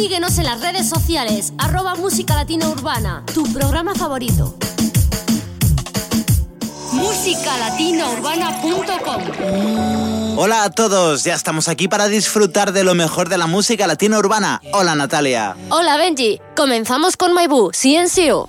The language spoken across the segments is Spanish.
Síguenos en las redes sociales, arroba música latina urbana, tu programa favorito. Musicalatinaurbana.com Hola a todos, ya estamos aquí para disfrutar de lo mejor de la música latina urbana. Hola Natalia. Hola Benji, comenzamos con Maibu, CNCO.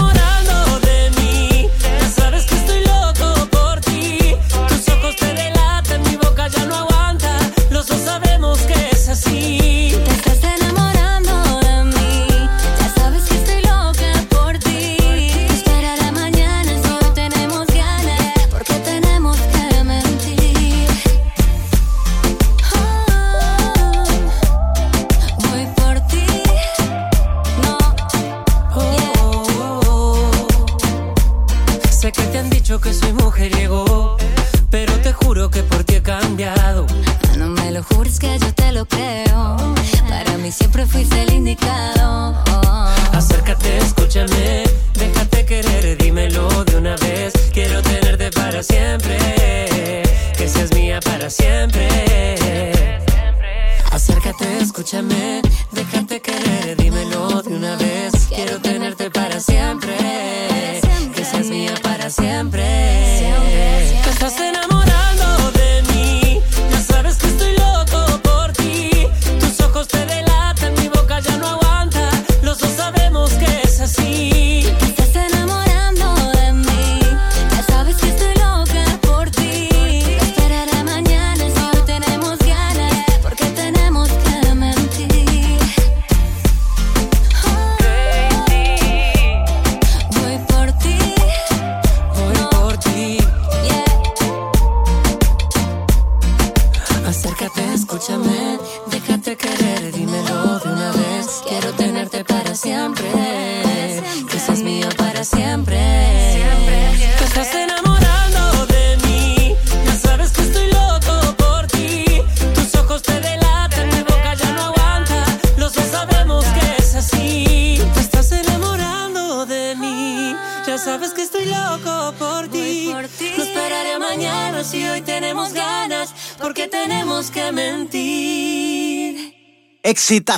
see.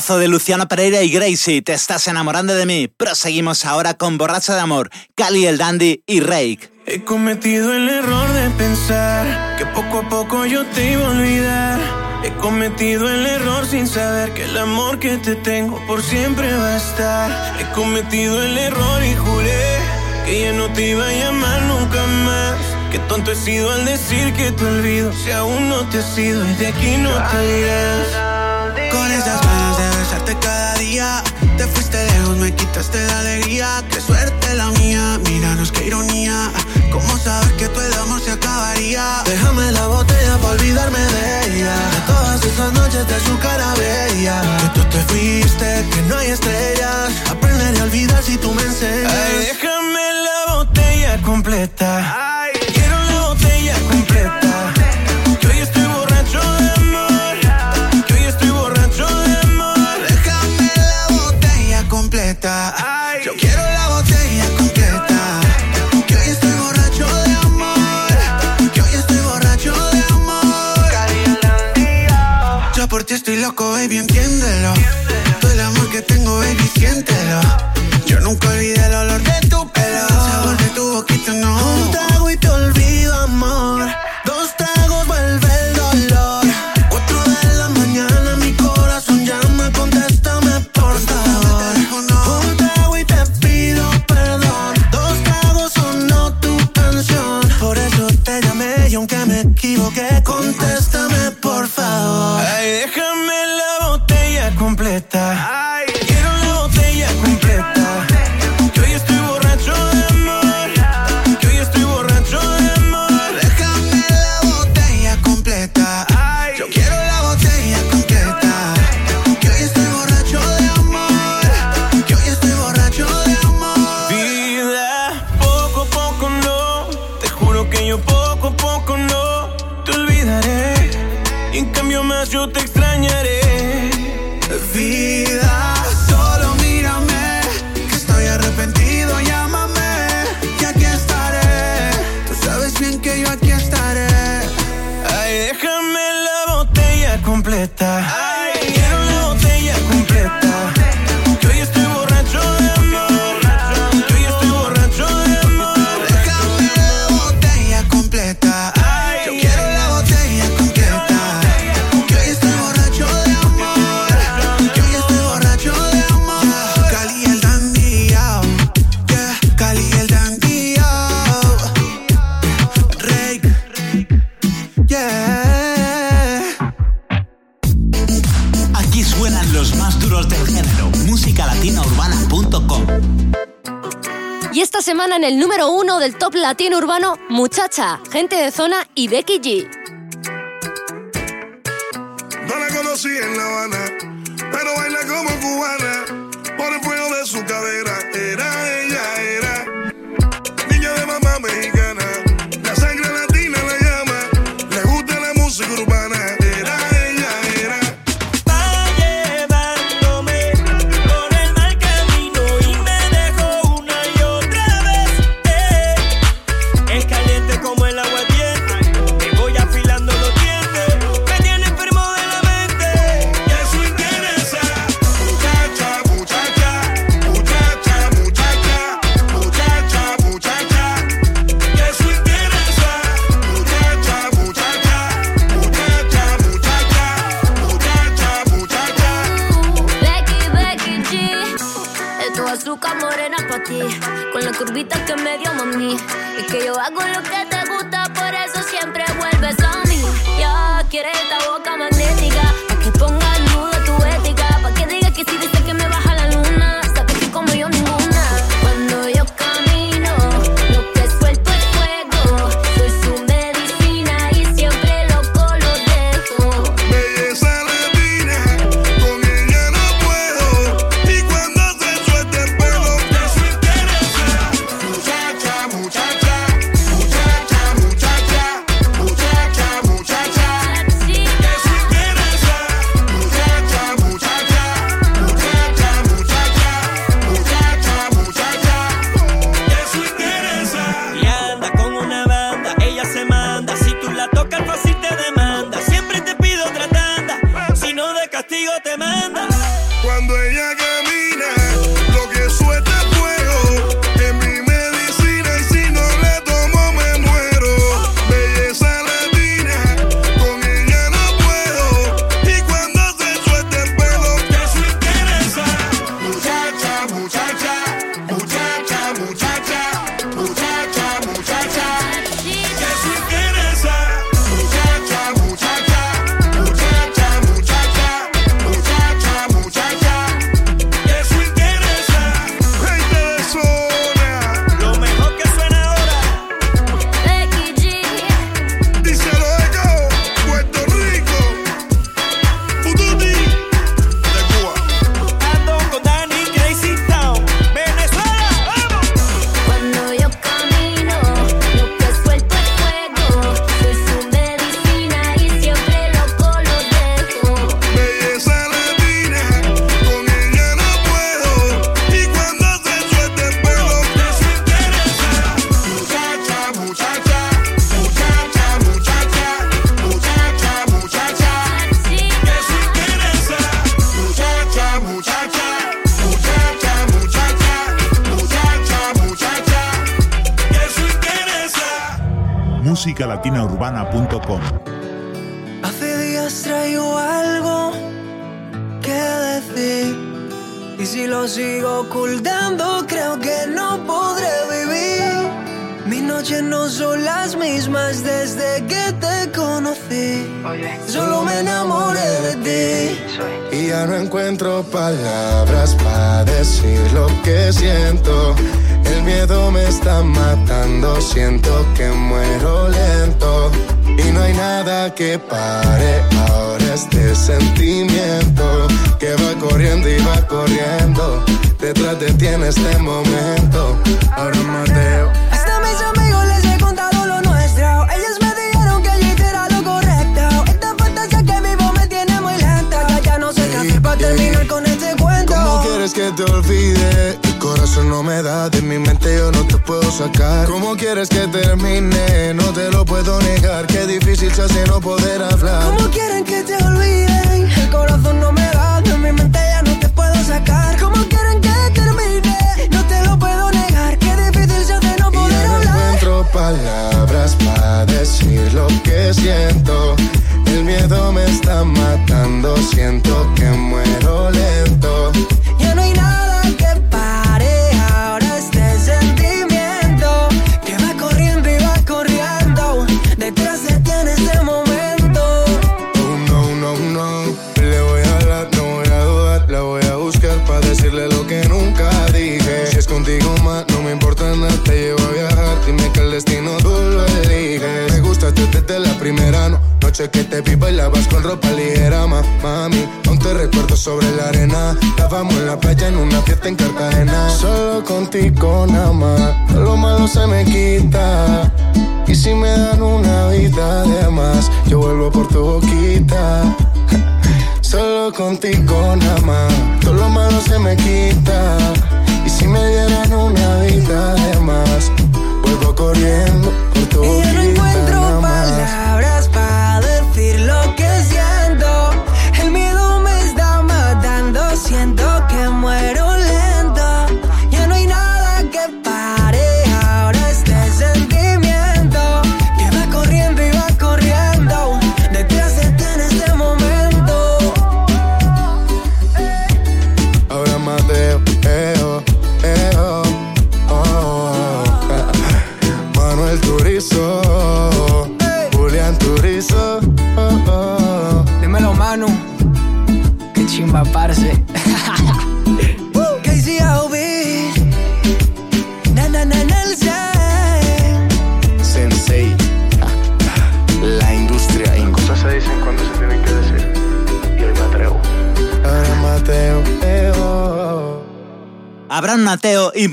De Luciano Pereira y Gracie, te estás enamorando de mí. Proseguimos ahora con Borracha de Amor, Cali el Dandy y Rake. He cometido el error de pensar que poco a poco yo te iba a olvidar. He cometido el error sin saber que el amor que te tengo por siempre va a estar. He cometido el error y juré que ya no te iba a llamar nunca más. Qué tonto he sido al decir que te olvido. Si aún no te has y de aquí no te irás. Quitaste la alegría. Qué suerte la mía, míranos qué ironía. ¿Cómo sabes que todo el amor se acabaría? Déjame la botella para olvidarme de ella. De todas esas noches de su cara bella. Que tú te fuiste, que no hay estrellas. Aprenderé a olvidar si tú me enseñas. Ay, déjame la botella completa. Loco, baby, entiéndelo. Todo el amor que tengo, baby, siéntelo. Latino urbano Muchacha, Gente de Zona y Becky G.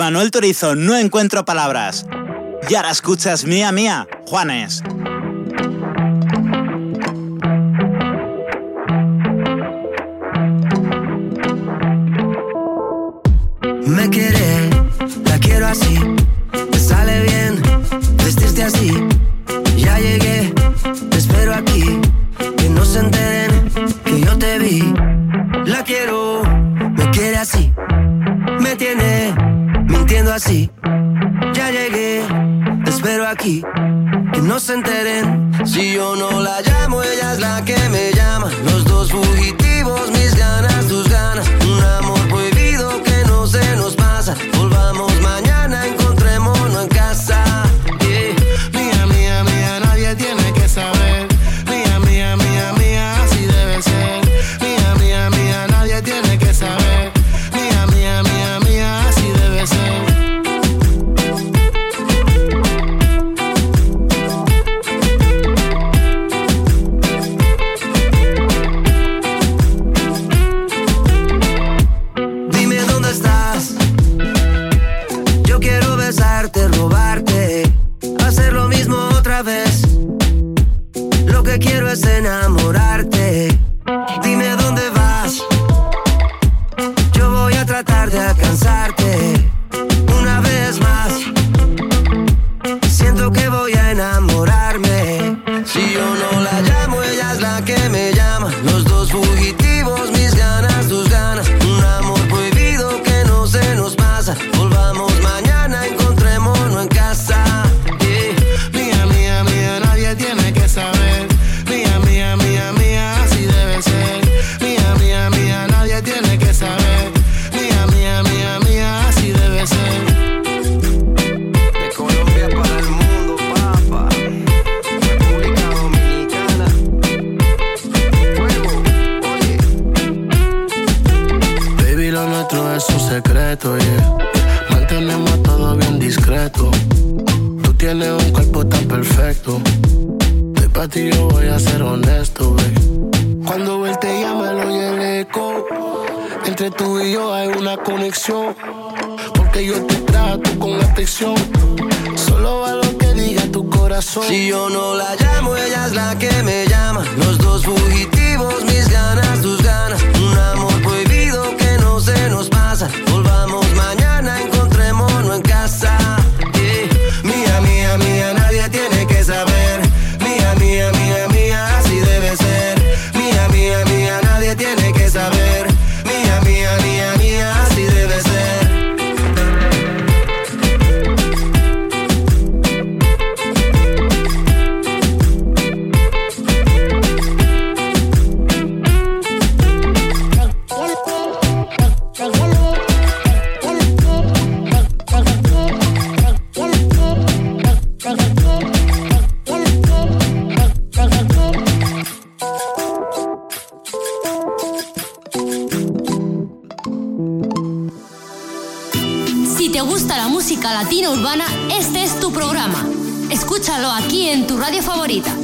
Manuel Torizo no encuentro palabras. Y ahora escuchas Mía Mía, Juanes. escúchalo aquí en tu radio favorita.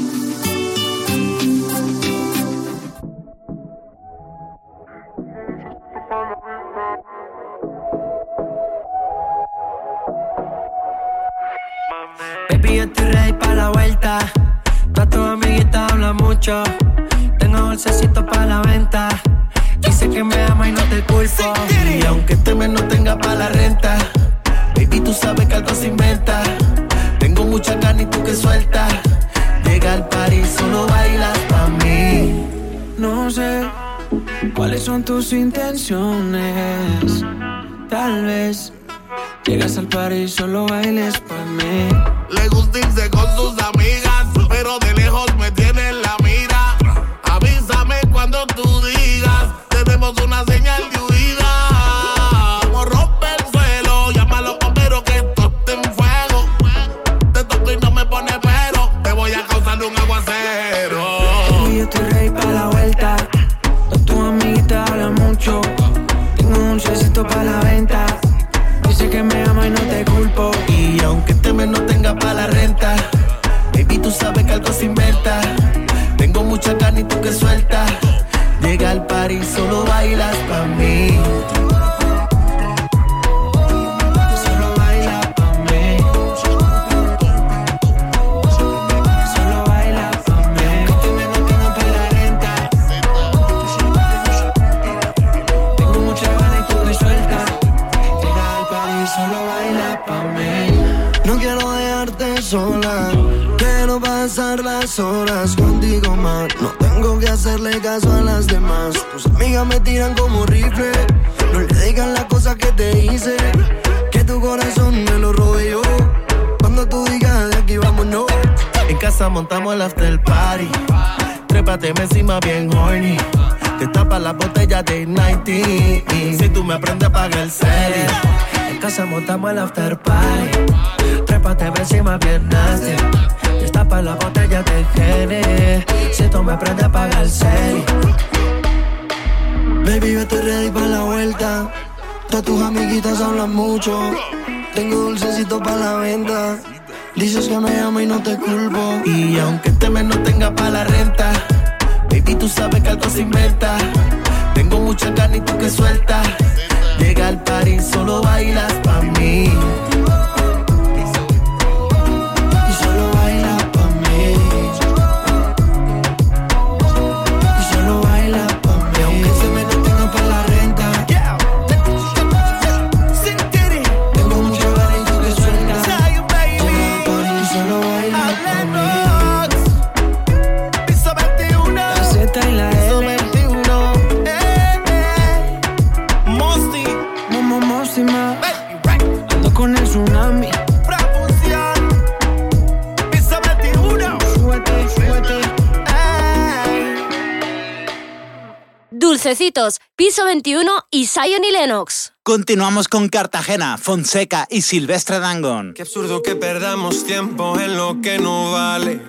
Dulcecitos, Piso 21 y Zion y Lennox. Continuamos con Cartagena, Fonseca y Silvestre Dangón. Qué absurdo que perdamos tiempo en lo que no vale.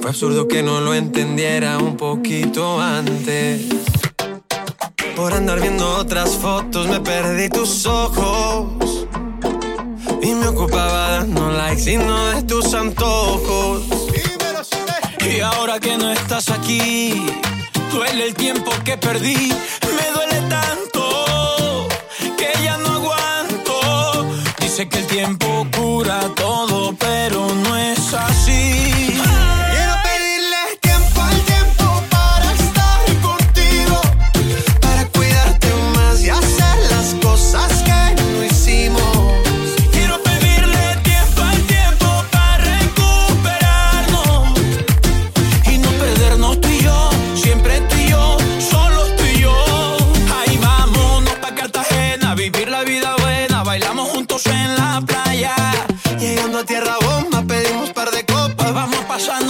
Fue absurdo que no lo entendiera un poquito antes. Por andar viendo otras fotos me perdí tus ojos. Y me ocupaba dando likes y no de tus antojos. Y ahora que no estás aquí, duele el tiempo que perdí. Me duele tanto que ya no aguanto. Dice que el tiempo cura todo, pero no es así Sasha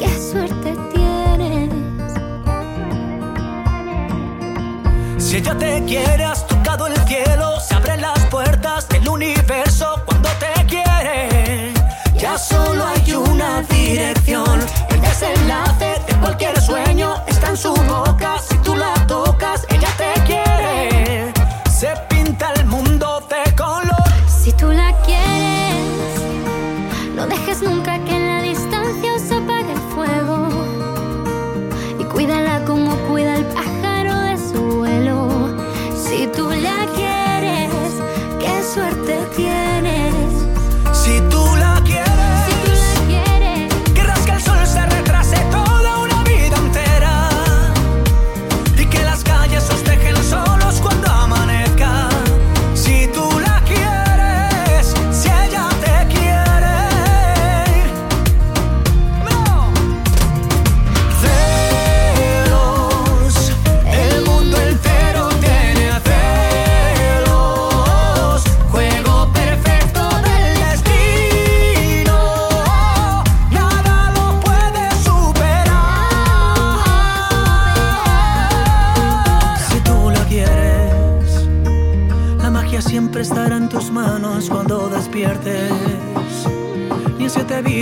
Qué suerte tienes. Si ella te quiere, has tocado el cielo. Se abren las puertas del universo cuando te quiere. Ya solo hay una dirección. El desenlace de cualquier sueño está en su boca. Si tú la tocas,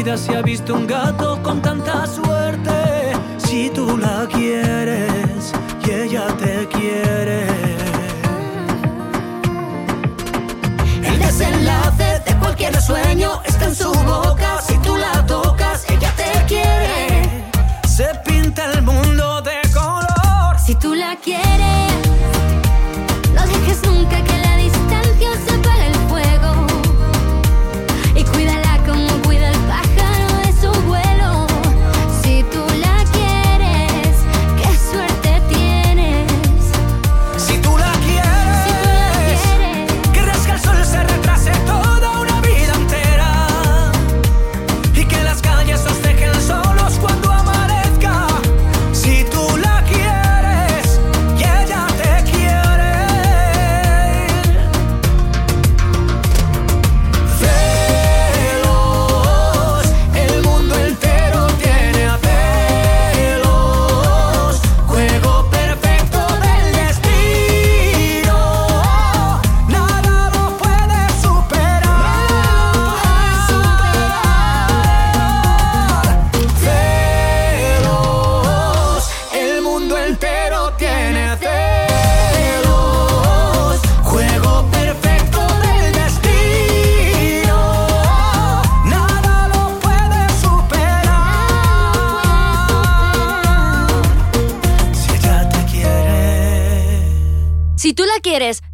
vida se ha visto un gato con tanta suerte.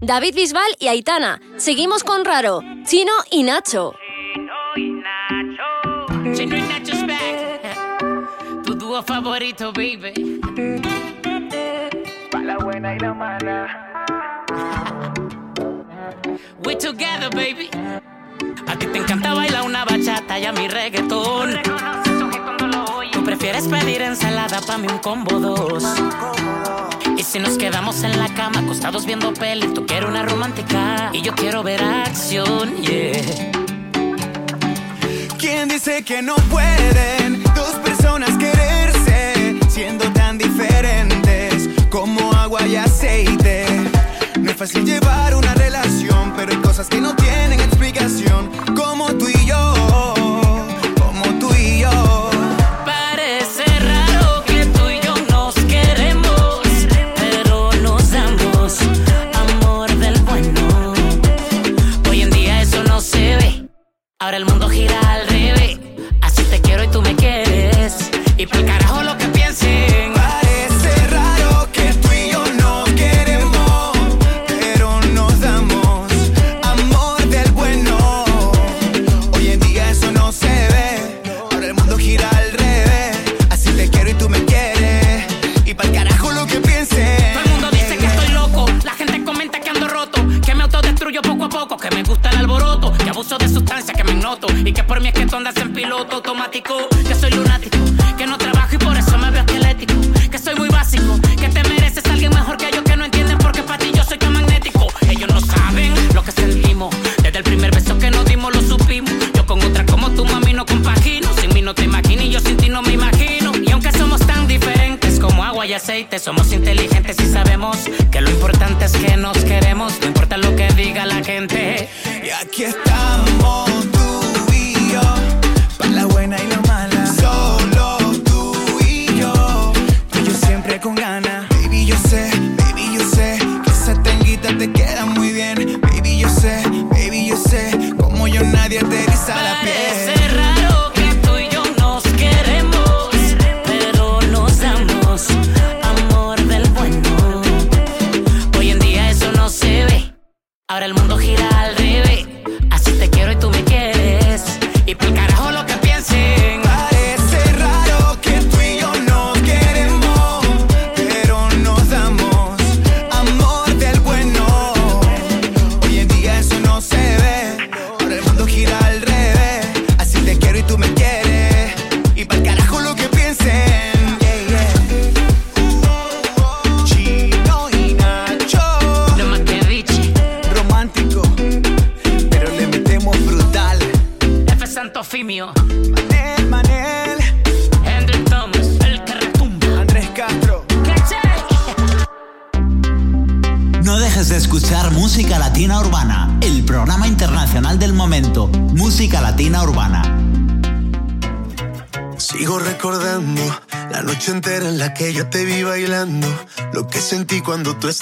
David Bisbal y Aitana. Seguimos con Raro, Chino y Nacho. Chino y Nacho. Chino y Nacho's back. Tu dúo favorito, baby. Para la buena y la mala. We're together, baby. A ti te encanta bailar una bachata y a mi reggaetón. Prefieres pedir ensalada pa' mí un combo dos. Y si nos quedamos en la cama, acostados viendo peli, tú quieres una romántica y yo quiero ver acción, yeah. ¿Quién dice que no pueden dos personas quererse siendo tan diferentes como agua y aceite? No es fácil llevar un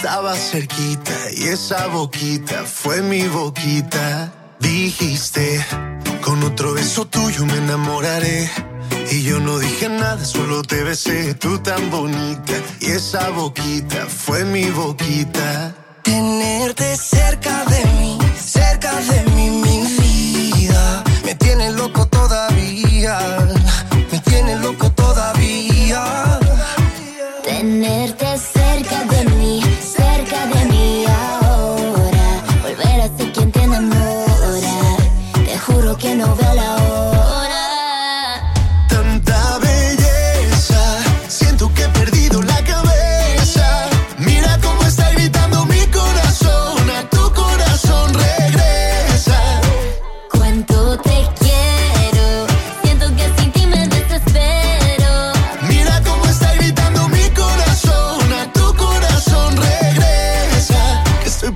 Estaba cerquita y esa boquita fue mi boquita. Dijiste, con otro beso tuyo me enamoraré. Y yo no dije nada, solo te besé, tú tan bonita. Y esa boquita fue mi boquita.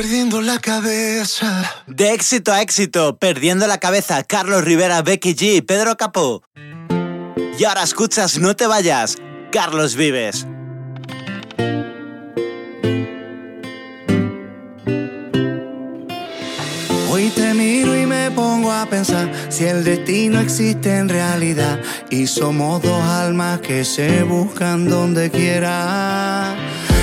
perdiendo la cabeza. De éxito a éxito, perdiendo la cabeza, Carlos Rivera, Becky G, Pedro Capó. Y ahora escuchas No te vayas, Carlos Vives. Hoy te miro y me pongo a pensar si el destino existe en realidad y somos dos almas que se buscan donde quiera.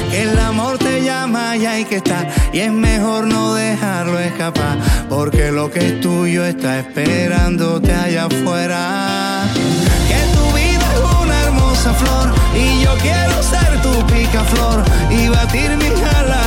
Que el amor te llama y hay que estar y es mejor no dejarlo escapar porque lo que es tuyo está esperándote allá afuera. Que tu vida es una hermosa flor y yo quiero ser tu picaflor y batir mis alas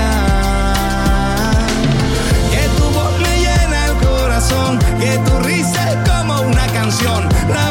Canción, la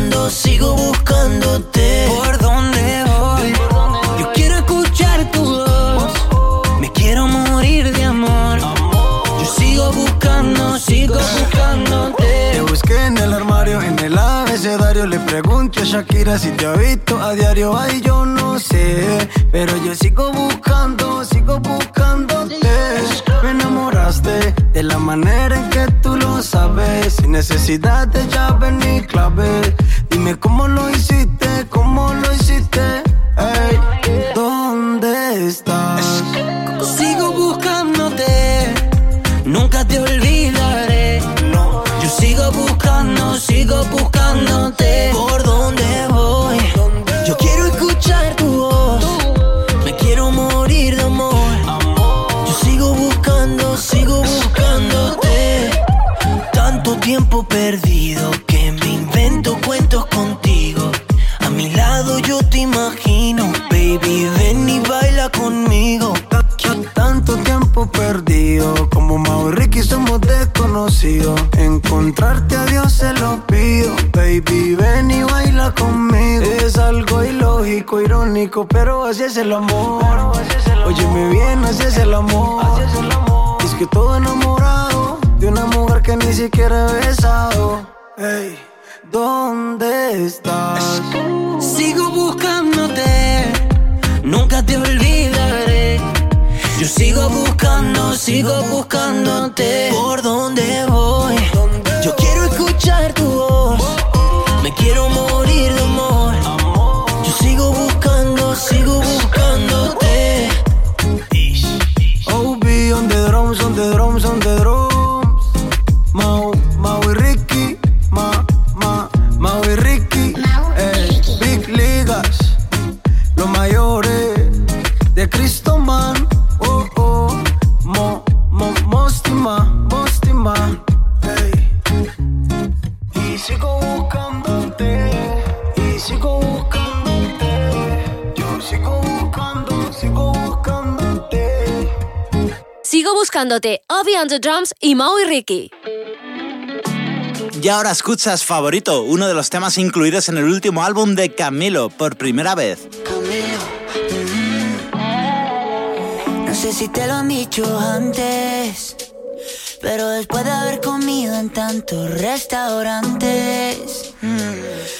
Buscando, sigo buscándote. ¿Por dónde voy? Yo quiero escuchar tu voz. Me quiero morir de amor. Yo sigo buscando, sigo buscándote. Te busqué en el armario, en el abecedario. Le pregunto a Shakira si te ha visto a diario. Ay, yo no sé. Pero yo sigo buscando, sigo buscándote. Me enamoraste de la manera en que tú Sin necesidad de llave ni clave. Dime cómo lo hiciste, baby, ven y baila conmigo. Es algo ilógico, irónico, pero así es el amor. Óyeme bien, así es el amor. Es que todo enamorado de una mujer que ni siquiera he besado. Ey, ¿dónde estás? Sigo buscándote, nunca te olvidaré. Yo sigo buscando, sigo buscándote. ¿Por dónde voy? Yo quiero escuchar tu Buscándote, Obi on the Drums y Mau y Ricky. Y ahora escuchas Favorito, uno de los temas incluidos en el último álbum de Camilo, por primera vez. No sé si te lo han dicho antes, pero después de haber comido en tantos restaurantes, mm,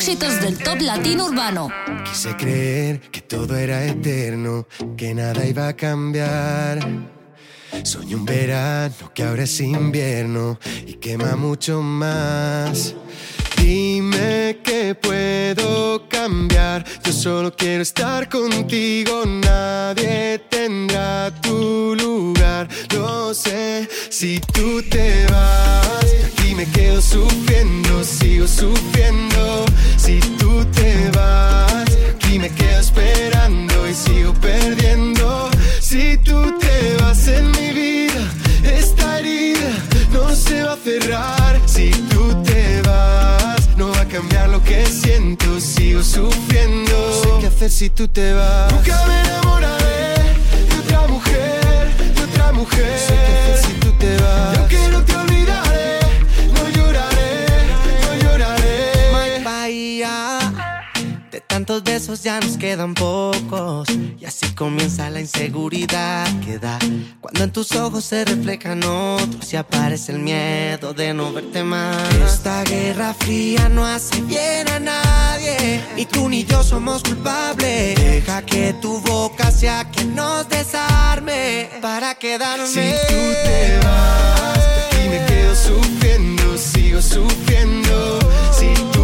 Éxitos del top latino urbano. Quise creer que todo era eterno, que nada iba a cambiar. Soy un verano que ahora es invierno y quema mucho más. Dime que puedo cambiar, yo solo quiero estar contigo, nadie tendrá tu lugar. Lo sé, si tú te vas, aquí me quedo sufriendo, sigo sufriendo. Si tú te vas, aquí me quedo esperando y sigo perdiendo. Si tú te vas en mi vida, esta herida no se va a cerrar. Si tú no cambiar lo que siento, sigo sufriendo. No sé qué hacer si tú te vas. Nunca me enamoraré de otra mujer, de otra mujer. No sé qué hacer si tú te vas. Y aunque no te tantos besos ya nos quedan pocos. Y así comienza la inseguridad que da. Cuando en tus ojos se reflejan otros y aparece el miedo de no verte más. Esta guerra fría no hace bien a nadie. Ni tú ni yo somos culpables. Deja que tu boca sea quien nos desarme para quedarme. Si tú te vas, aquí me quedo sufriendo, sigo sufriendo. Si tú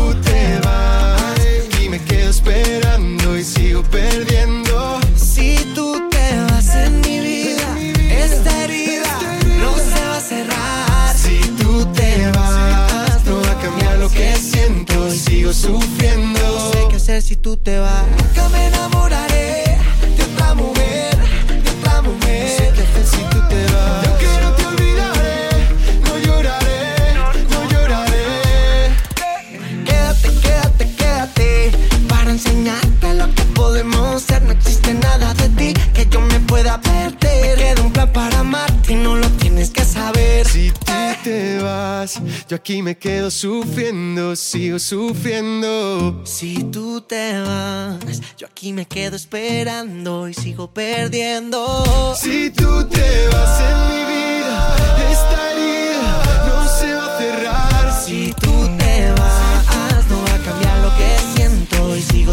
esperando y sigo perdiendo. Si tú te vas en mi vida, esta herida no se va a cerrar. Si tú te vas, no va a cambiar lo que siento, sigo sufriendo. No sé qué hacer si tú te vas. Nunca me enamoraré nada de ti que yo me pueda perder. Me queda un plan para amarte y no lo tienes que saber. Si tú te vas, yo aquí me quedo sufriendo, sigo sufriendo. Si tú te vas, yo aquí me quedo esperando y sigo perdiendo. Si tú te vas en mi vida, esta herida no se va a cerrar. Si tú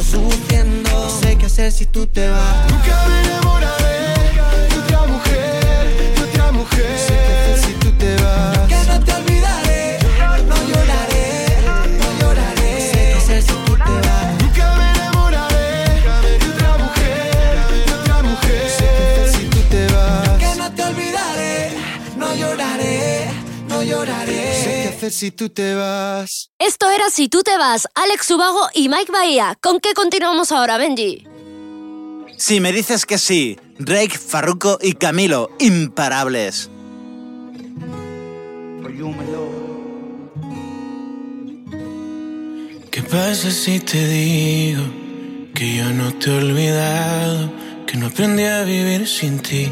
sigo sufriendo. No sé qué hacer si tú te vas. Nunca me enamoraré de otra mujer, de otra mujer. Hacer si tú te vas? Esto era Si tú te vas, Alex Subago y Mike Bahía. ¿Con qué continuamos ahora, Benji? Si me dices que sí, Drake, Farruko y Camilo, imparables. ¿Qué pasa si te digo que yo no te he olvidado, que no aprendí a vivir sin ti?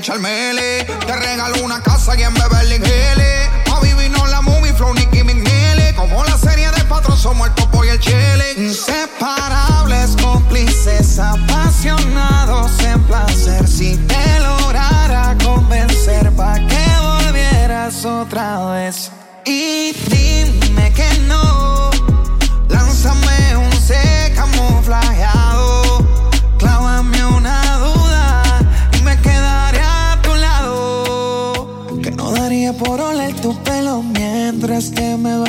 Te compro Richard Mele. Te regalo una casa y en Beverly Hills. A vivir no la movie, Flow, Nicky McNeely. Como la serie de patrón, somos el topo y el chile. Inseparables, cómplices, apasionados en placer. Si te lograra convencer, pa' que volvieras otra vez.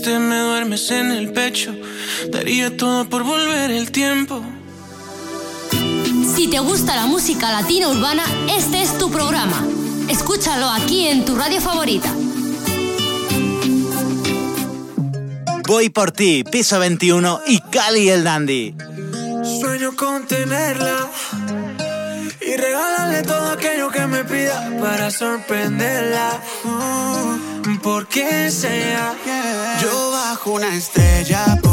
Mientras te me duermes en el pecho, daría todo por volver el tiempo. Si te gusta la música latina urbana, este es tu programa. Escúchalo aquí en tu radio favorita. Voy por ti, piso 21 y Cali el Dandy. Sueño con tenerla y regalarle todo aquello que me pida para sorprenderla. Mm, porque sea. Bajo una estrella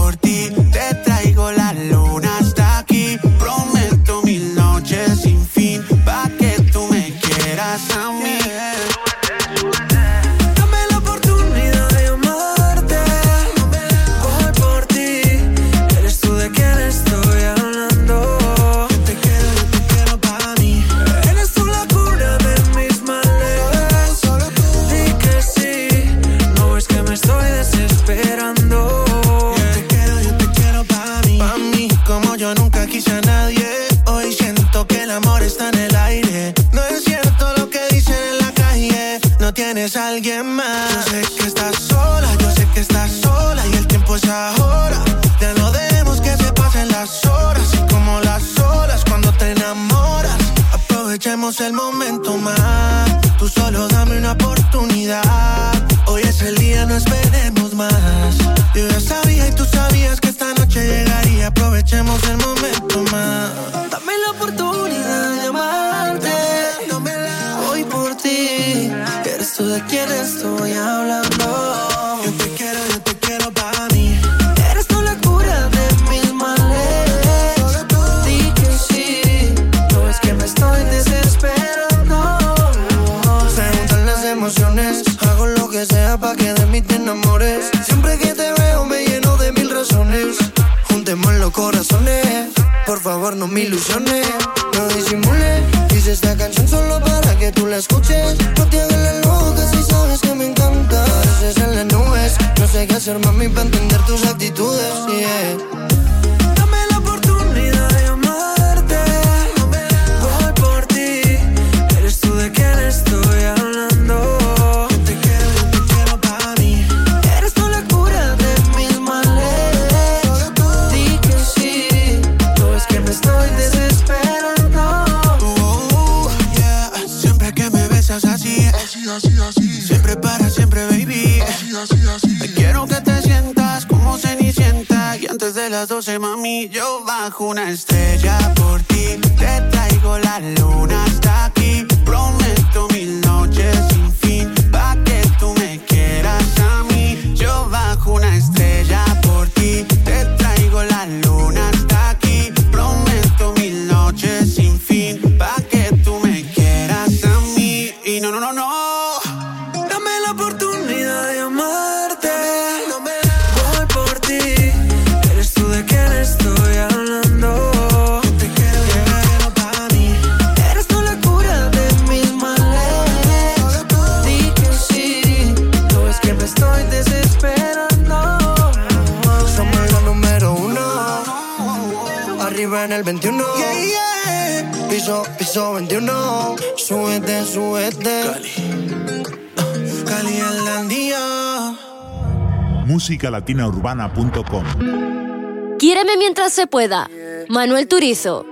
musicalatinaurbana.com Quiéreme mientras se pueda. Manuel Turizo.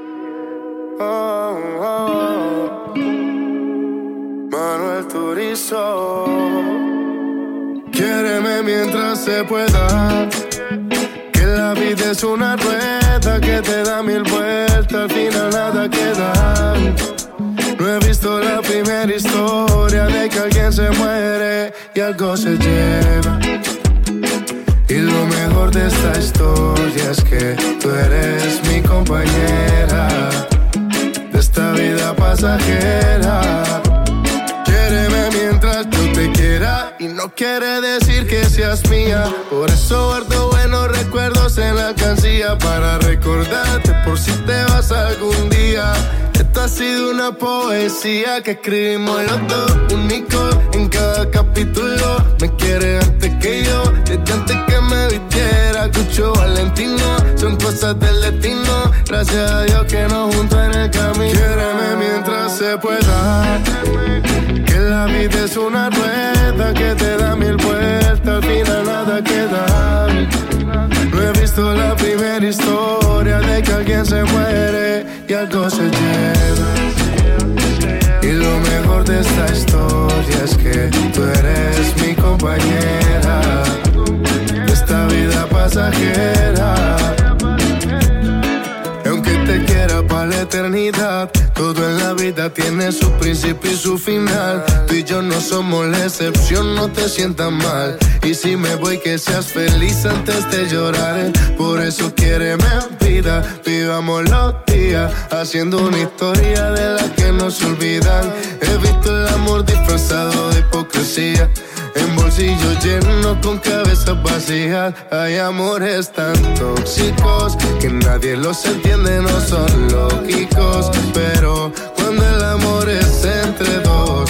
Manuel Turizo. Quiéreme mientras se pueda. Que la vida es una rueda que te da mil vueltas, al final nada queda. No he visto la primera historia de que alguien se muere y algo se lleva. Y lo mejor de esta historia es que tú eres mi compañera de esta vida pasajera. Quiéreme mientras yo te quiera y no quiere decir que seas mía. Por eso guardo buenos recuerdos en la alcancía para recordarte por si te vas algún día. Ha sido una poesía que escribimos los dos, único en cada capítulo. Me quiere antes que yo, desde antes que me vistiera. Cucho Valentino, son cosas del destino. Gracias a Dios que nos juntó en el camino. Quiéreme mientras se pueda. Que la vida es una rueda que te da mil vueltas, al final nada queda. No he visto la primera historia de que alguien se muere y algo se lleva. Y lo mejor de esta historia es que tú eres mi compañera esta vida pasajera. Eternidad, todo en la vida tiene su principio y su final. Tú y yo no somos la excepción, no te sientas mal. Y si me voy, que seas feliz antes de llorar. Por eso quiéreme vida, vivamos los días, haciendo una historia de la que no se olvidan. He visto el amor disfrazado de hipocresía. En bolsillos llenos con cabezas vacías Hay amores tan tóxicos Que nadie los entiende, no son lógicos. Pero cuando el amor es entre dos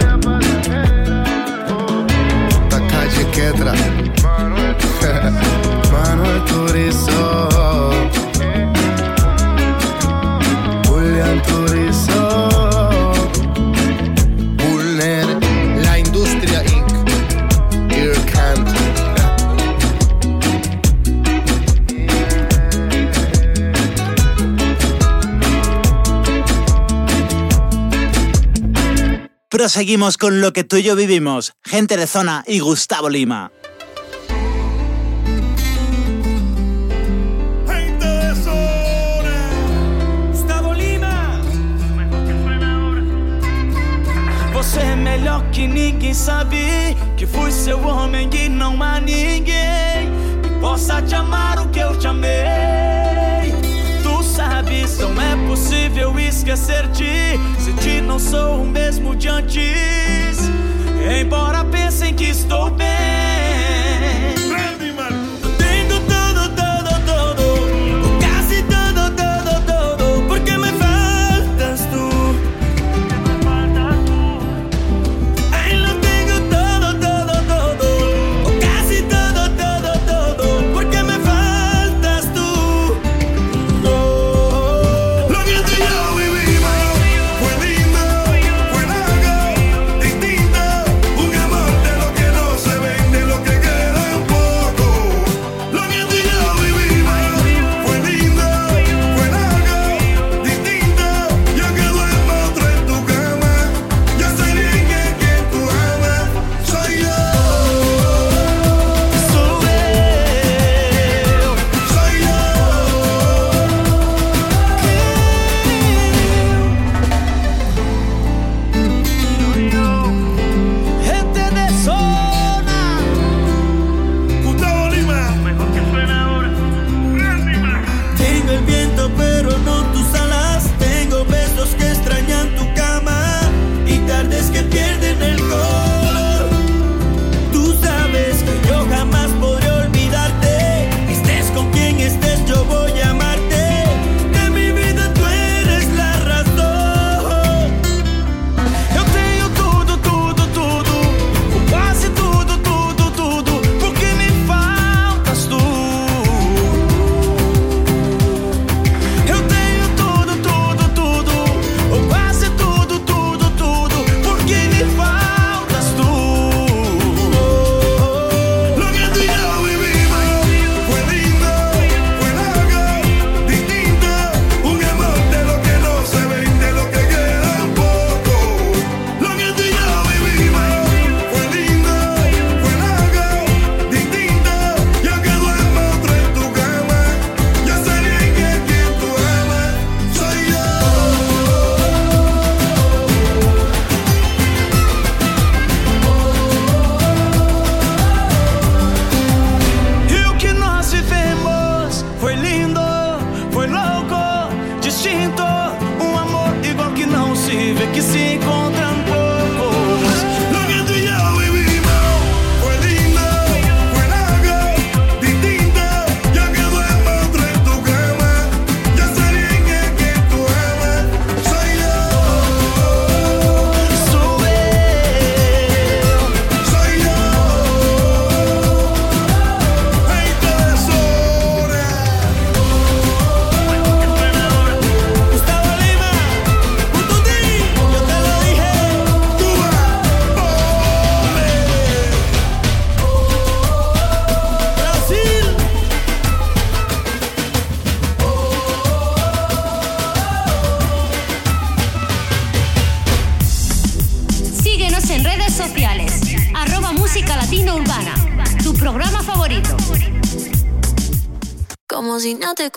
Quetra. Manuel Turizo. Julián Turizo. Proseguimos con lo que tú y yo vivimos, gente de zona y Gustavo Lima. Você é melhor que ninguém sabe Que fui seu homem e não há ninguém Que possa te amar o que eu te amei. Tu sabes, não é possível esquecer-te não sou o mesmo de antes. Embora pensem que estou bem.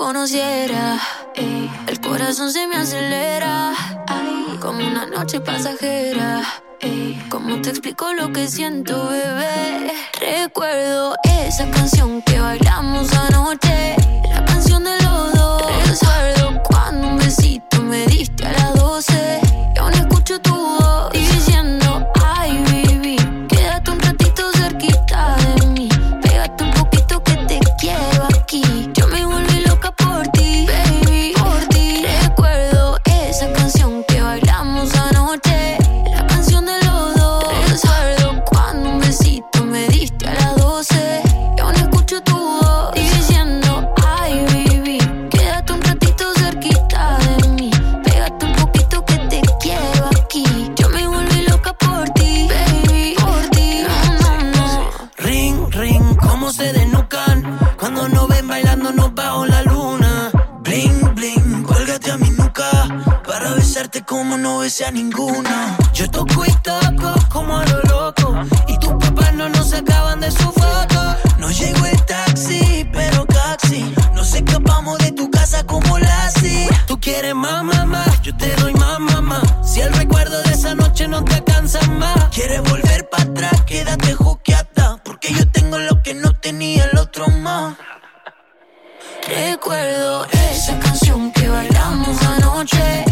conocí como no besé a ninguna. Yo toco y toco como a lo loco. Y tus papás no nos sacaban de su foto. No llegó el taxi, pero casi. Nos escapamos de tu casa como Lassie. Tú quieres más, mamá, yo te doy más, mamá. Si el recuerdo de esa noche no te cansa más. Quieres volver para atrás, quédate juqueata. Porque yo tengo lo que no tenía el otro más. Recuerdo esa canción que bailamos anoche,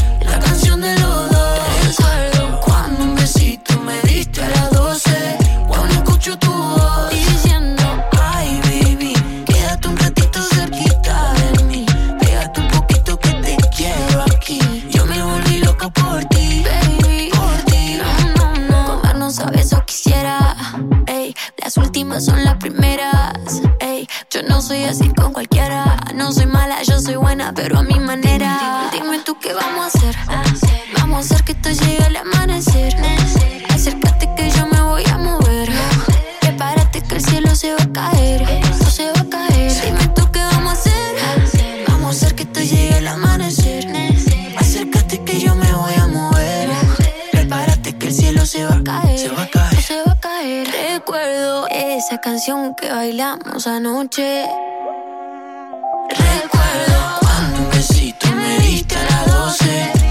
soy así con cualquiera. No soy mala, yo soy buena, pero a mi manera. Canción que bailamos anoche. Recuerdo cuando un besito me diste a las 12.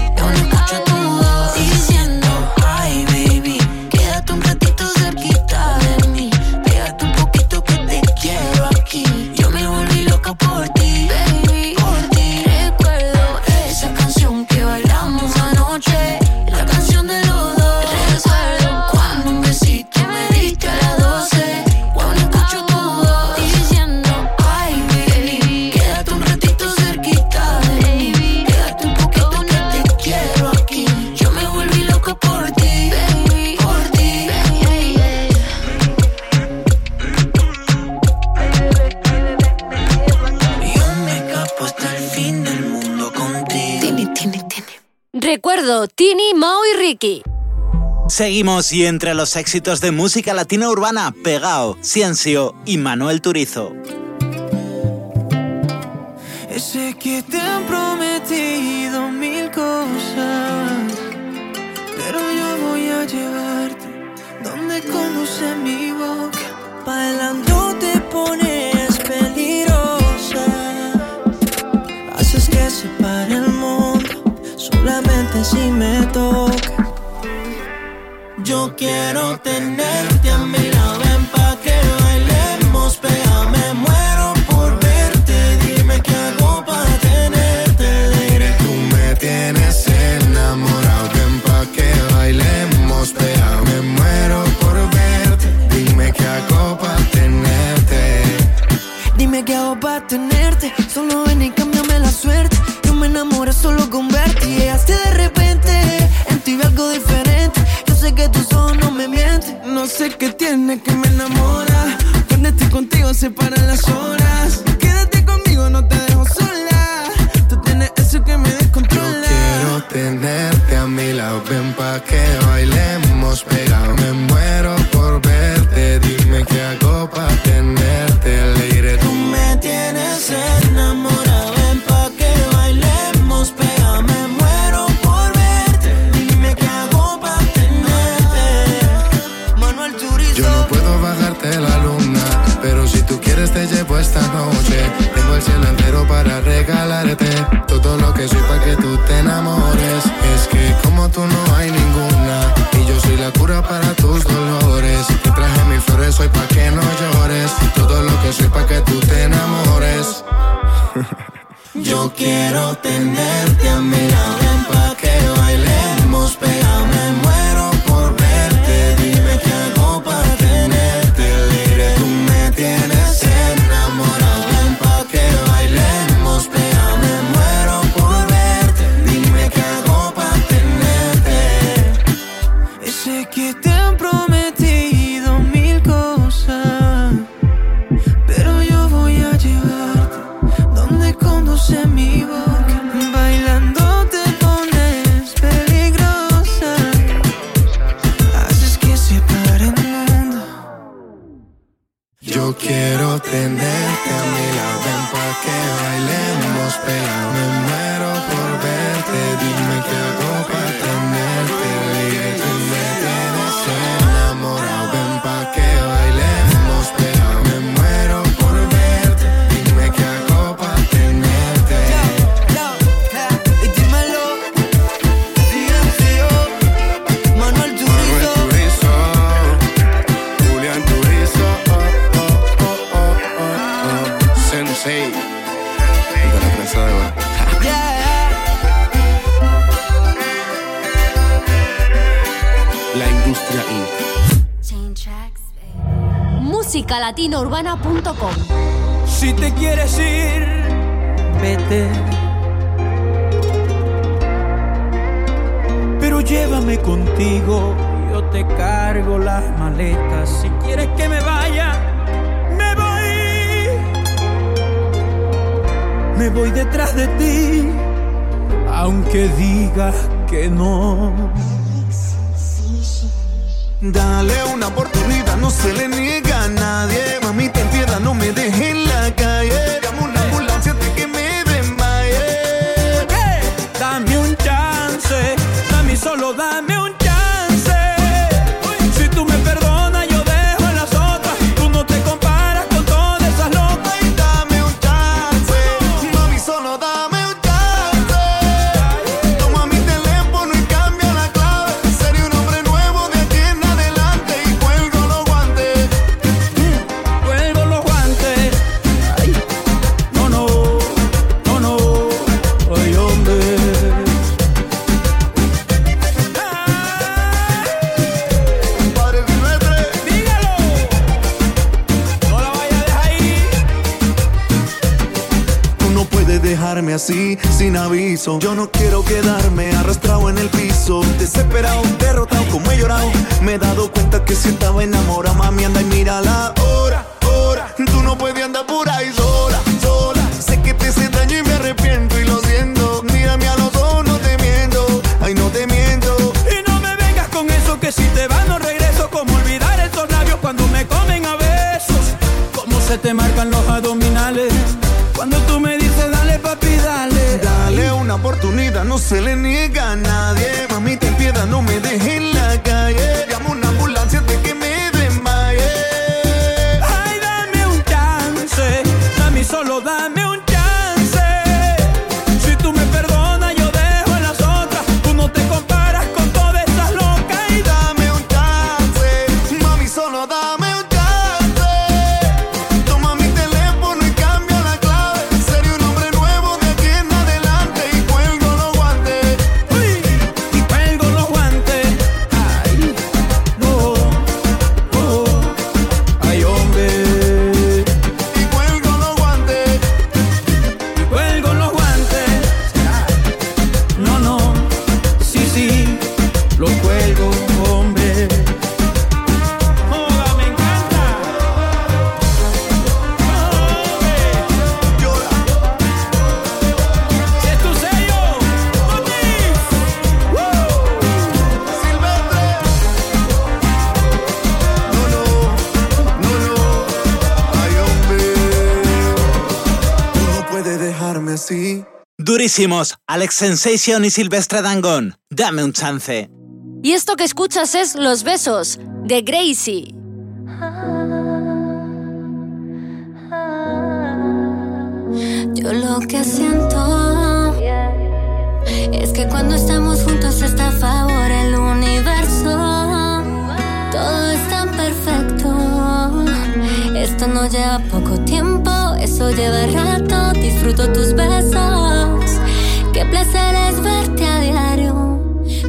Tini, Mao y Ricky. Seguimos y entre los éxitos de música latina urbana, Pegao, Ciencio y Manuel Turizo. Sé que te han prometido mil cosas, pero yo voy a llevarte donde conduce mi boca. Bailando te si me. Yo quiero tenerte a mi lado, ven pa' que bailemos, pégame, muero por verte, dime qué hago pa' tenerte alegre. Tú me tienes enamorado, ven pa' que bailemos, pegado. Me muero por verte, dime qué hago pa' tenerte. Dime qué hago pa' tenerte, solo ven y solo con verte y llegaste de repente, en ti vi algo diferente. Yo sé que tus ojos no me mienten, no sé qué tiene que me enamora. Cuando estoy contigo se paran las horas. Quédate conmigo, no te dejo sola. Tú tienes eso que me descontrola. Quiero tenerte a mi lado, ven pa' que Yo no quiero quedarme arrastrado en el piso. Desesperado, derrotado, como he llorado. Me he dado cuenta que si estaba enamorado, mami, anda y mira la hora, hora. Tú no puedes andar por ahí sola, sola. Sé que te hice daño y me arrepiento y lo siento. Mírame a los ojos, no te miento. Ay, no te miento. Y no me vengas con eso que si te vas no regreso. Como olvidar esos labios cuando me comen a besos. Cómo se te marcan los abdominales. Cuando tú me dices dale papi, dale. Una oportunidad, no se le niega a nadie. Mami, ten piedad, no me dejes en la calle. Llamo una ambulancia antes que me Durísimos, Alex Sensation y Silvestre Dangón. Dame un chance. Y esto que escuchas es Los Besos, de Gracie. Yo lo que siento es que cuando estamos juntos está a favor el universo. Todo es tan perfecto. Esto no lleva poco tiempo, eso lleva rato. Disfruto tus besos. Qué placer es verte a diario,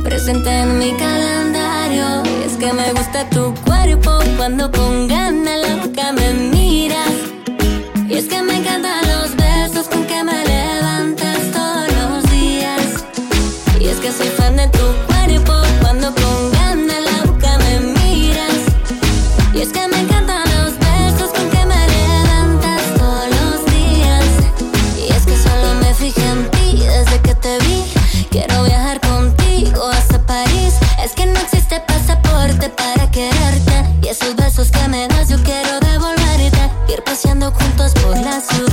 presente en mi calendario. Y es que me gusta tu cuerpo cuando con ganas loca me miras. Y es que me encantan los besos con que me levantas todos los días. Y es que soy fan de tu cuerpo cuando con ganas la boca me miras. Y es que me para quererte. Y esos besos que me das yo quiero devolverte. Ir paseando juntos por la ciudad.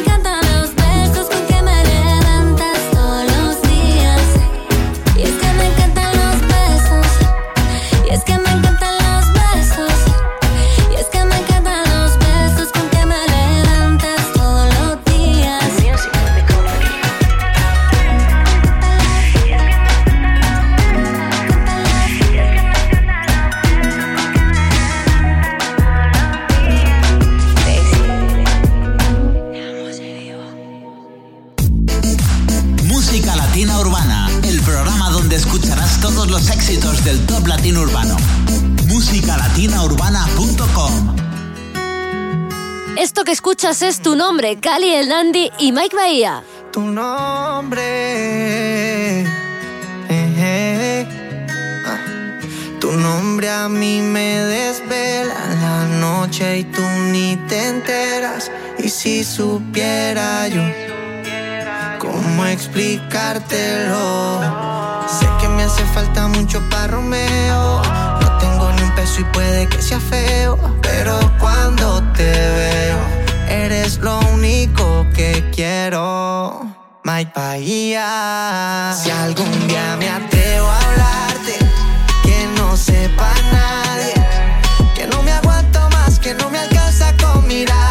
escuchas es tu nombre, Cali el Dandy y Mike Bahía. tu nombre. Eh, eh. Ah. Tu nombre a mí me desvela la noche y tú ni te enteras. Y si supiera yo cómo explicártelo, sé que me hace falta mucho para Romeo. No tengo ni un peso y puede que sea feo, pero cuando te veo, eres lo único que quiero. Mike Bahía. Si algún día me atrevo a hablarte, que no sepa nadie, que no me aguanto más, que no me alcanza con mirarte.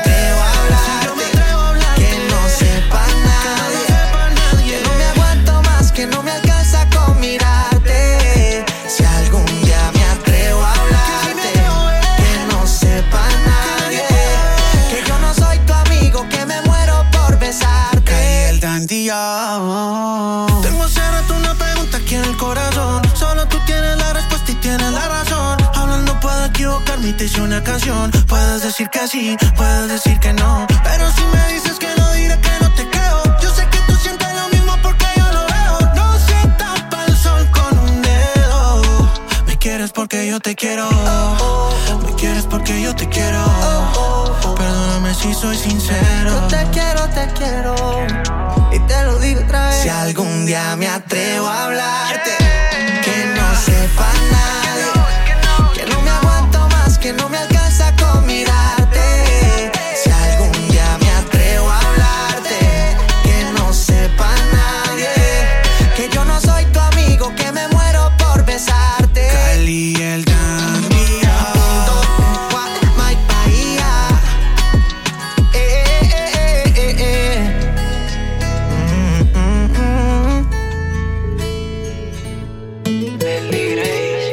una canción. Puedes decir que sí, puedes decir que no. Pero si me dices que no, diré que no te creo. Yo sé que tú sientes lo mismo porque yo lo veo. No se tapa el sol con un dedo. Me quieres porque yo te quiero. Me quieres porque yo te quiero. Perdóname si soy sincero. Yo te quiero, te quiero. Y te lo digo otra vez. Si algún día me atrevo a hablarte, que no sepa nadie.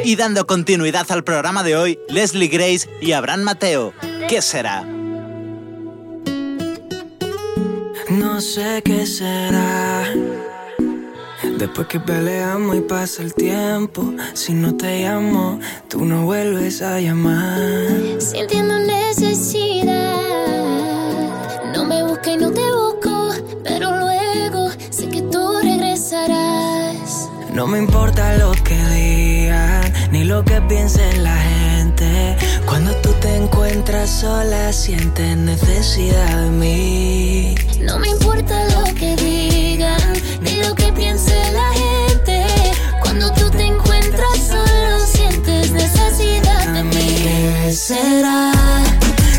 Y dando continuidad al programa de hoy, Leslie Grace y Abraham Mateo. ¿Qué será? No sé qué será. Después que peleamos y pasa el tiempo, si no te llamo, tú no vuelves a llamar. Sintiendo necesidad, no me busca y no te busco, pero luego sé que tú regresarás. No me importa lo que lo que piense la gente. Cuando tú te encuentras sola, sientes necesidad de mí. No me importa lo que digan, ni lo que piense la gente. Cuando tú te encuentras solo, sientes necesidad de mí. ¿Qué será?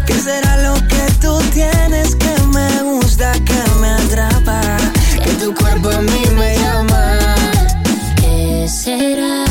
¿Qué será lo que tú tienes que me gusta, que me atrapa? Que tu cuerpo a mí me llama. ¿Qué será?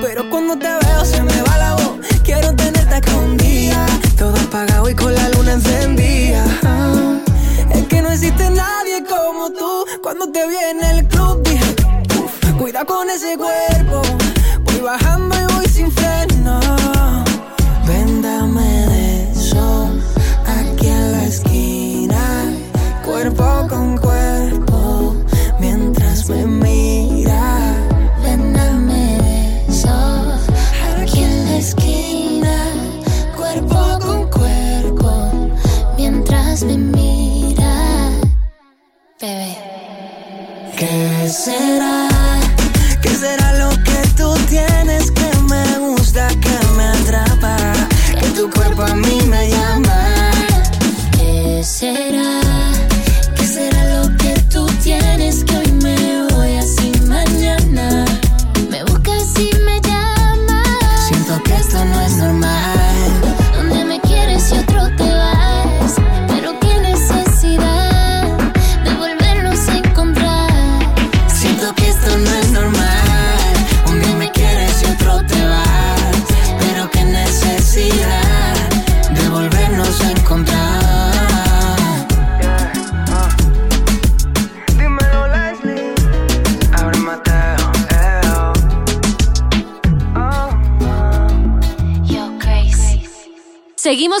Pero cuando te veo se me va la voz. Quiero tenerte acá un día. Todo apagado y con la luna encendida. Ah, Es que no existe nadie como tú. Cuando te vi en el club dije, "Uf, cuida con ese cuerpo.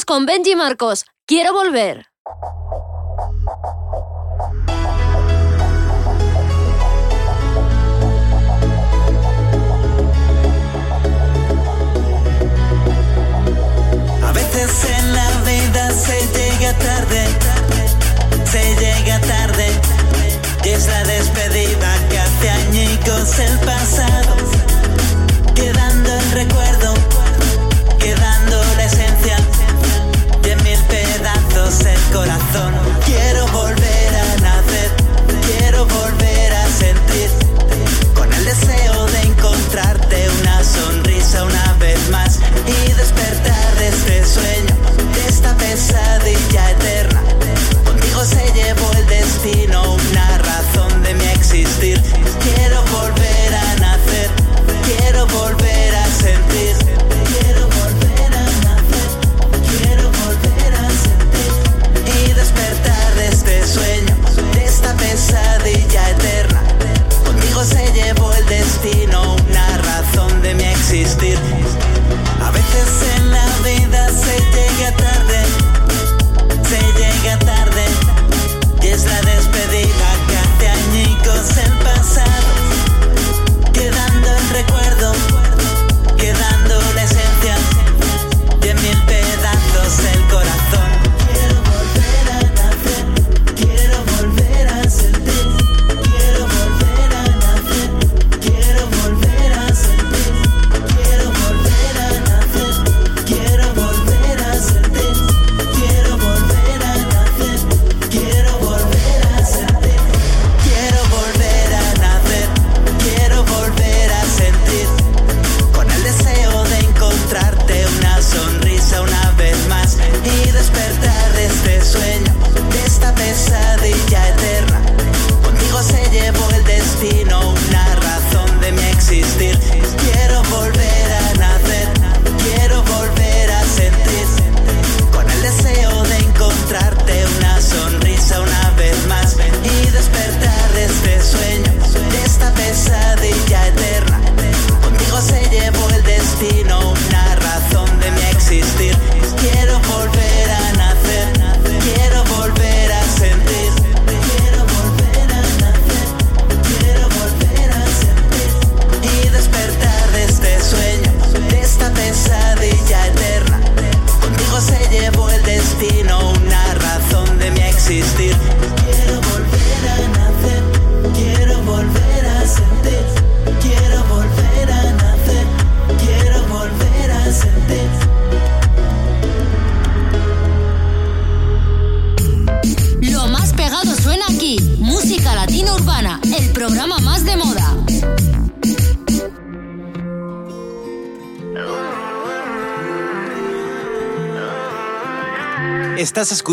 Con Benji Marcos. Quiero volver. A veces en la vida se llega tarde, se llega tarde, y es la despedida que hace añicos el pasado,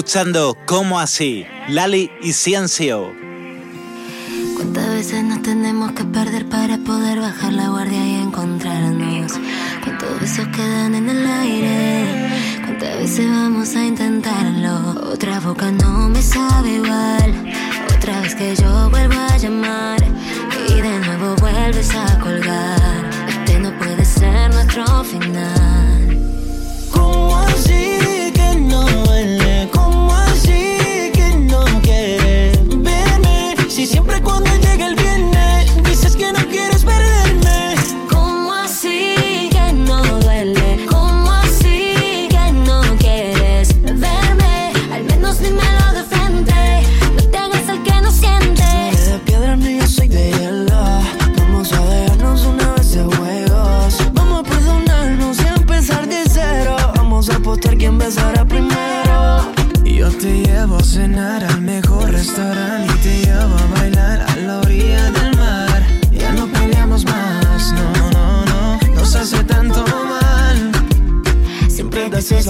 escuchando ¿Cómo así? Lali y Ciencio. ¿Cuántas veces nos tenemos que perder para poder bajar la guardia y encontrarnos? ¿Cuántos besos quedan en el aire? ¿Cuántas veces vamos a intentarlo? Otra boca no me sabe igual. Otra vez que yo vuelvo a llamar y de nuevo vuelves a colgar. Este no puede ser nuestro final. ¿Cómo así que no duele?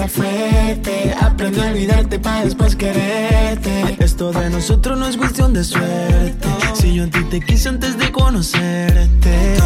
Fuerte, aprende a olvidarte para después quererte. Esto de nosotros no es cuestión de suerte. Si yo a ti te quise antes de conocerte.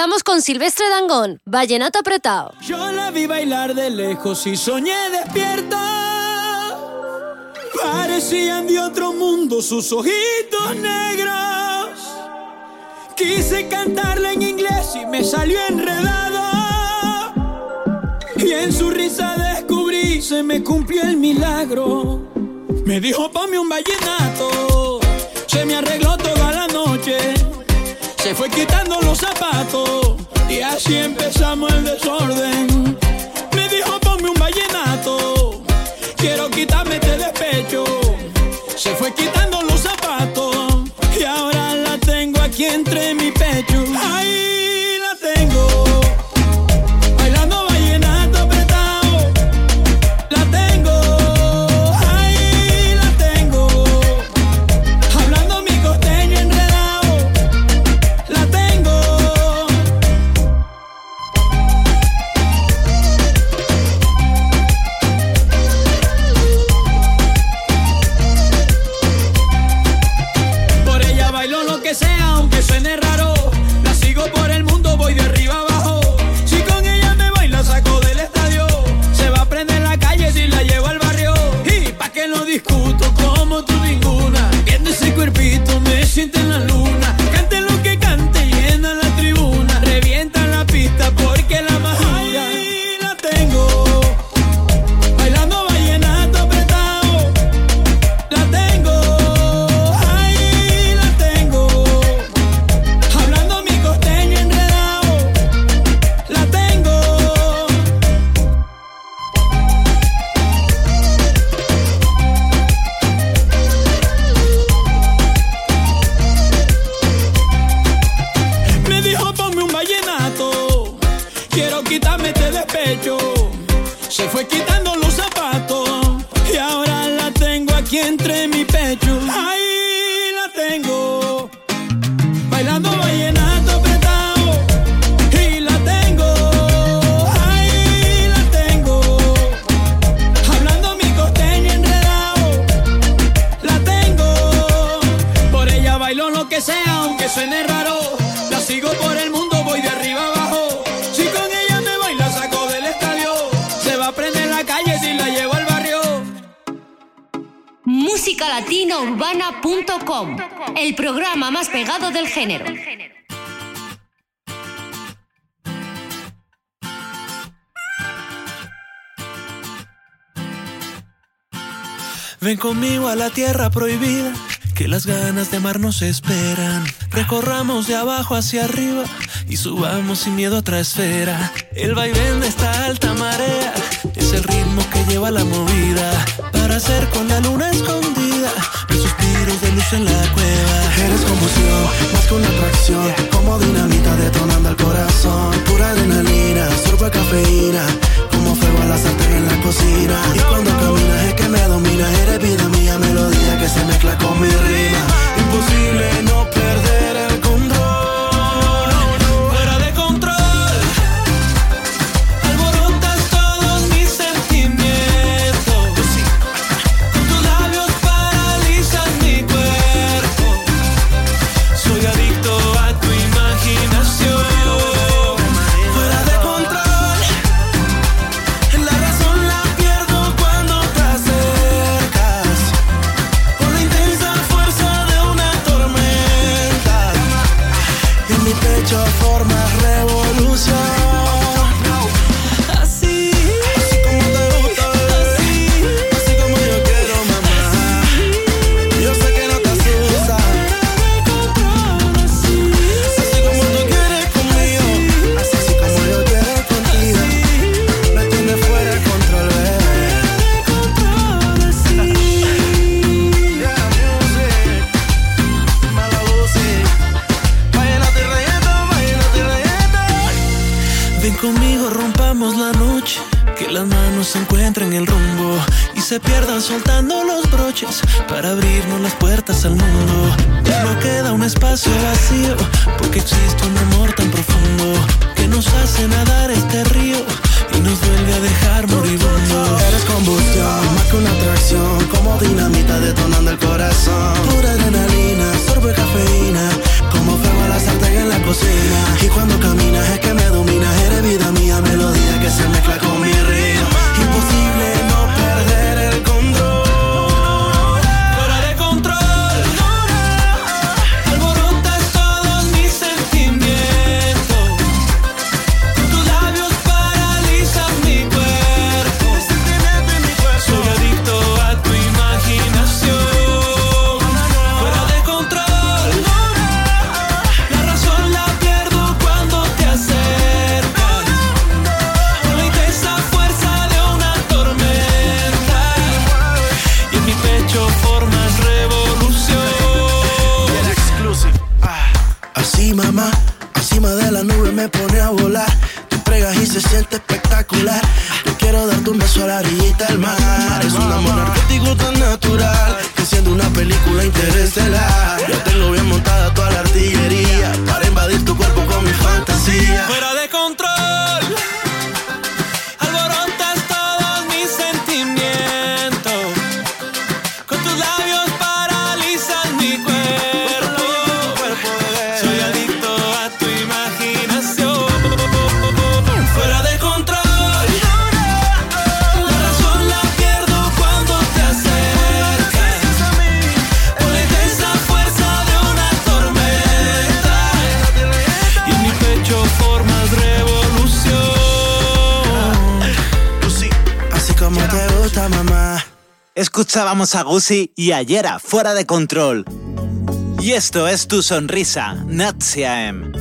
Quedamos con Silvestre Dangón, Vallenato apretado. Yo la vi bailar de lejos y soñé despierta. Parecían de otro mundo sus ojitos negros. Quise cantarla en inglés y me salió enredado. Y en su risa descubrí, se me cumplió el milagro. Me dijo, ponme un vallenato. Se me arregló noche. Se fue quitando los zapatos y así empezamos el desorden. Me dijo ponme un vallenato, quiero quitarme este despecho. Se fue quitando los Sienten la luz. El programa más pegado del género. Ven conmigo a la tierra prohibida, que las ganas de amar nos esperan. Recorramos de abajo hacia arriba y subamos sin miedo a otra esfera. El vaivén de esta alta marea es el ritmo que lleva la movida para hacer con la luna escondida los suspiros de luz en la cueva. Eres confusión, más que una atracción. Como dinamita detonando el corazón. Pura adrenalina, sorbo de cafeína. Como fuego a la sartén en la cocina. Y cuando caminas es que me dominas Eres vida mía, melodía que se mezcla con mi rima. Imposible no perder se pierdan soltando los broches para abrirnos las puertas al mundo. Ya no queda un espacio vacío porque existe un amor tan profundo que nos hace nadar este río y nos vuelve a dejar moribundo. Eres combustión, más que una atracción Como dinamita detonando el corazón Pura adrenalina, sorbo de cafeína Como fuego a la sartén en la cocina Y cuando caminas es que me dominas Eres vida mía, melodía que se mezcla con mi ritmo Imposible Así mamá, encima de la nube me pone a volar. Tú pregas y se siente espectacular. Yo quiero darte un beso a la orillita del mar. Es un amor narcótico tan natural Que siendo una película interestelar. Yo tengo bien montada toda la artillería Para invadir tu cuerpo con mi fantasía. Fuera de control, Escuchábamos a Gusi y a Yera fuera de control. Y esto es tu sonrisa, Natsia M.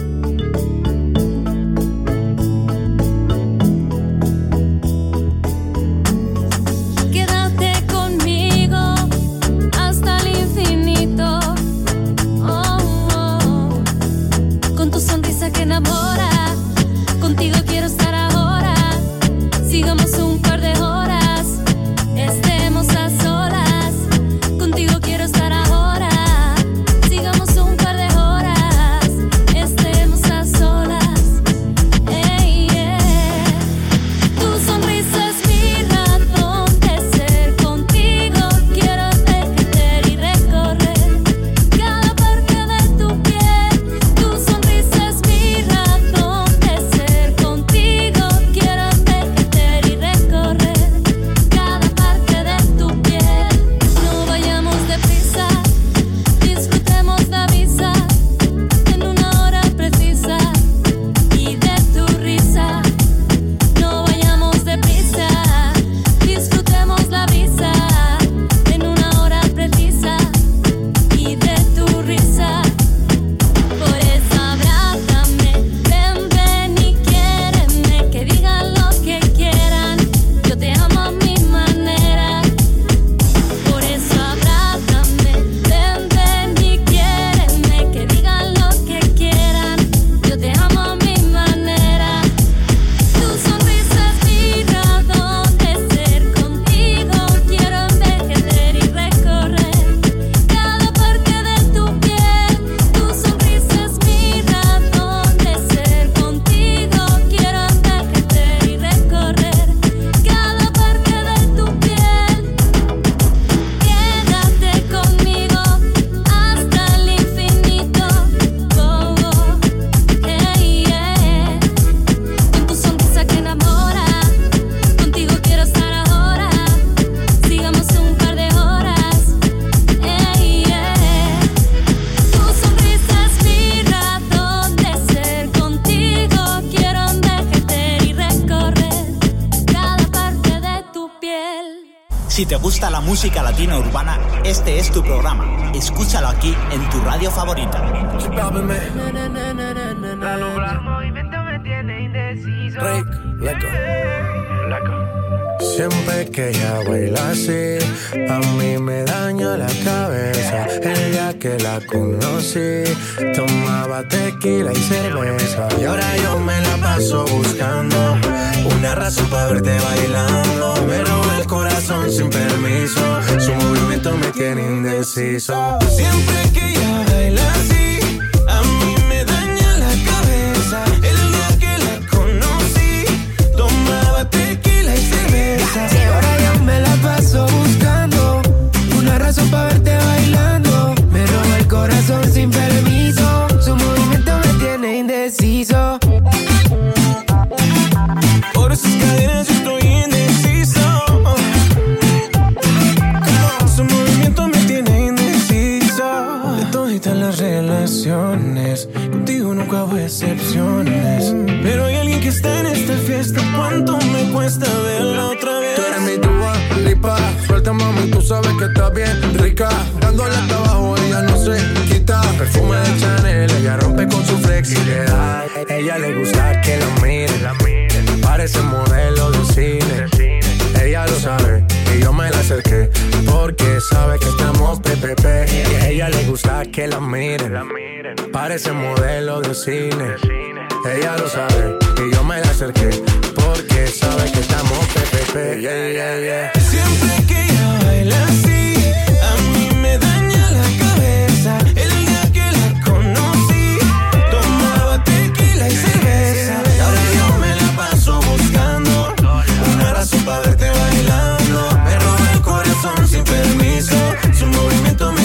música latina urbana, este es tu programa. Escúchalo aquí en tu radio favorita. Que la conocí, tomaba tequila y cerveza. Y ahora yo me la paso buscando una razón para verte bailando. Me roba el corazón sin permiso, su movimiento me tiene indeciso. Siempre que ella baila así, Por esas cadenas yo estoy indeciso. Su movimiento me tiene indeciso. De todas las relaciones, contigo nunca hubo excepciones. Pero hay alguien que está en esta fiesta. ¿Cuánto me cuesta verla otra vez? Tú eres mi tuba, lipa. Suelta, mami, tú sabes que está bien rica. Dándole hasta abajo, ella no se quita. Perfume de Chanel, ella rompe con su flexibilidad. Ella le gusta que la miren. Parece modelo de cine. Ella lo sabe y yo me la acerqué porque sabe que estamos PPP. Y a ella le gusta que la miren. Parece modelo de cine. Ella lo sabe y yo me la acerqué porque sabe que estamos PPP. Yeah, yeah, yeah. Siempre que ella baila así,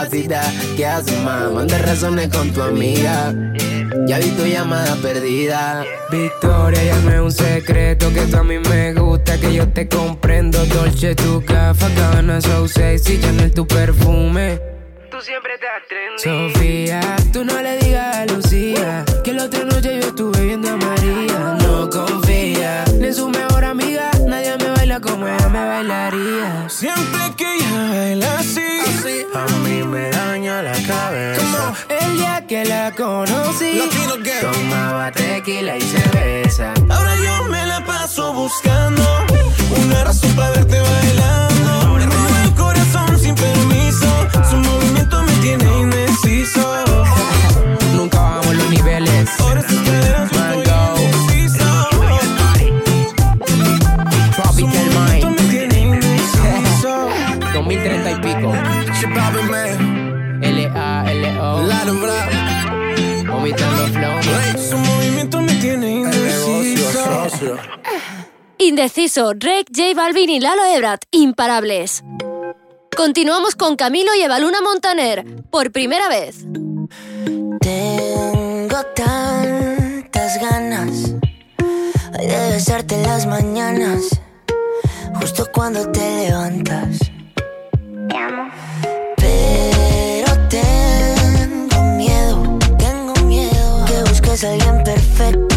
ácida. ¿Qué haces, más? Manda razones con tu amiga. Ya vi tu llamada perdida. Victoria, ya no es un secreto que tú a mí me gusta, que yo te comprendo. Dolce, tu café, Gabbana, so sexy, Chanel, tu perfume. Tú siempre estás trendy. Sofía, tú no le digas a Lucía que la otra noche yo estuve viendo a María. No confía ni en su mejor amiga, nadie me baila como ella me bailaría. Siempre que ella baila así, a cabeza. El día que la conocí, tomaba tequila y cerveza. Ahora yo me la paso buscando una razón para verte bailando. Me roba el corazón sin permiso. Su movimiento me tiene indeciso. Indeciso. Indeciso, Drake, J Balvin y Lalo Ebrat, imparables. Continuamos con Camilo y Evaluna Montaner, por primera vez. Tengo tantas ganas de besarte en las mañanas, justo cuando te levantas. Te amo. Pero tengo miedo, tengo miedo que busques a alguien perfecto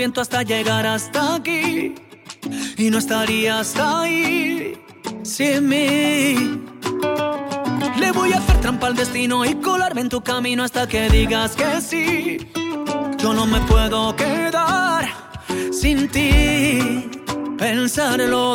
viento hasta llegar hasta aquí. Y no estarías ahí sin mí. Le voy a hacer trampa al destino y colarme en tu camino hasta que digas que sí. Yo no me puedo quedar sin ti. Pensarlo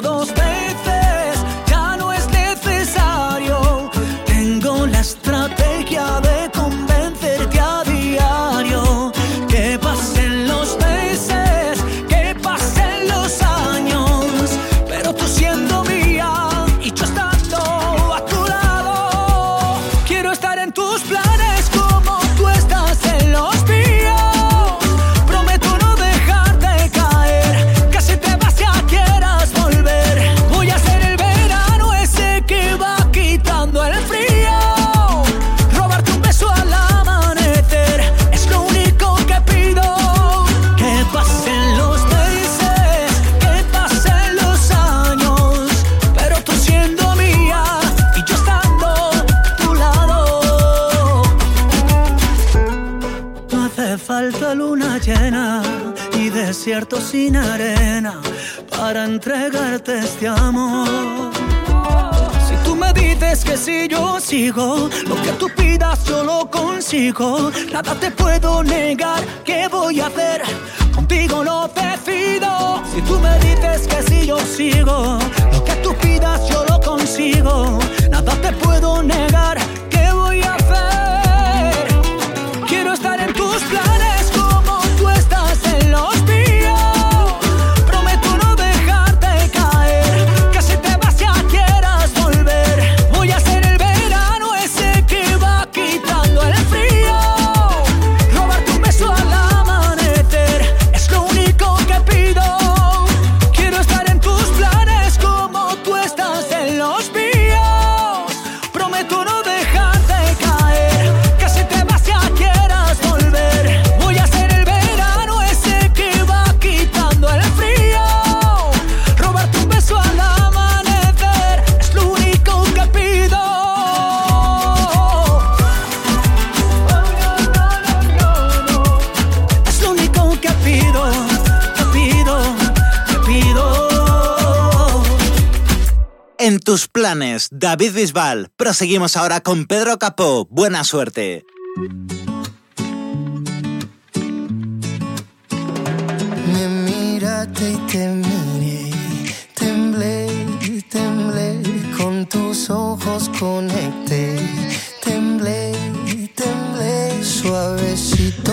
sin arena para entregarte este amor. Si tú me dices que si yo sigo, lo que tú pidas yo lo consigo. Nada te puedo negar, ¿qué voy a hacer? Contigo no decido. Si tú me dices que si yo sigo, lo que tú pidas yo lo consigo. Nada te puedo negar, David Bisbal. Proseguimos ahora con Pedro Capó. Buena suerte. Me miraste y te miré, temblé, temblé, con tus ojos conecté, temblé, temblé, suavecito.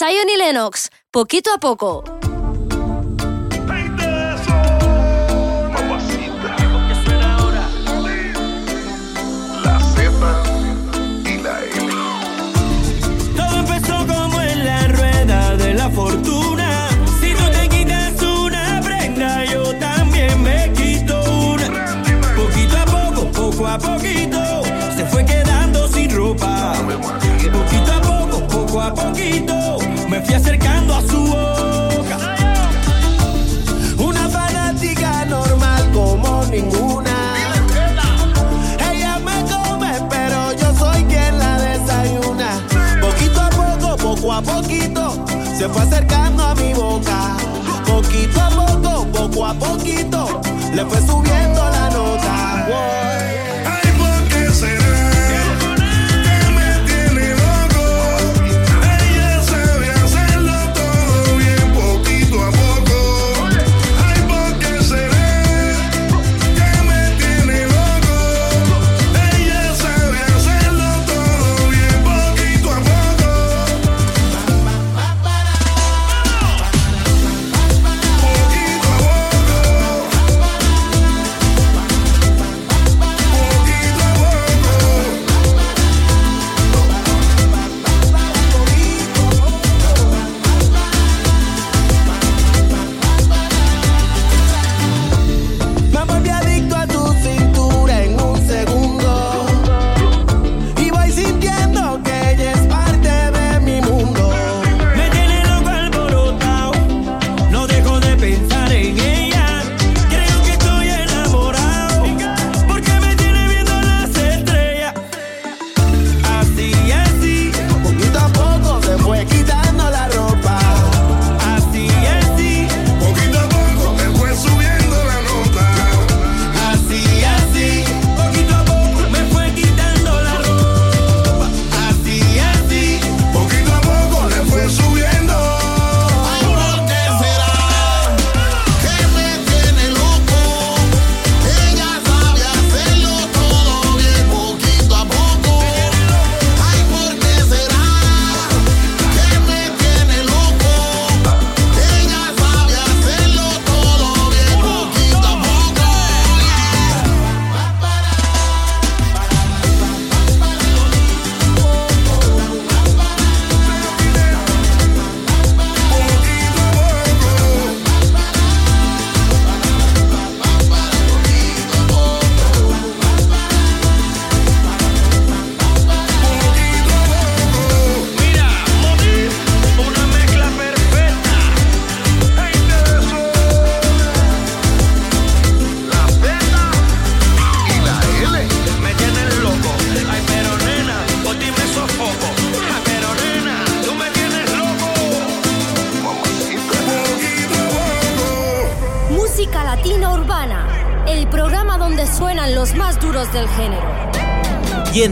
Zion y Lennox, poquito a poco. se fue acercando a mi boca. Poquito a poco, poco a poquito, le fue subiendo la noche.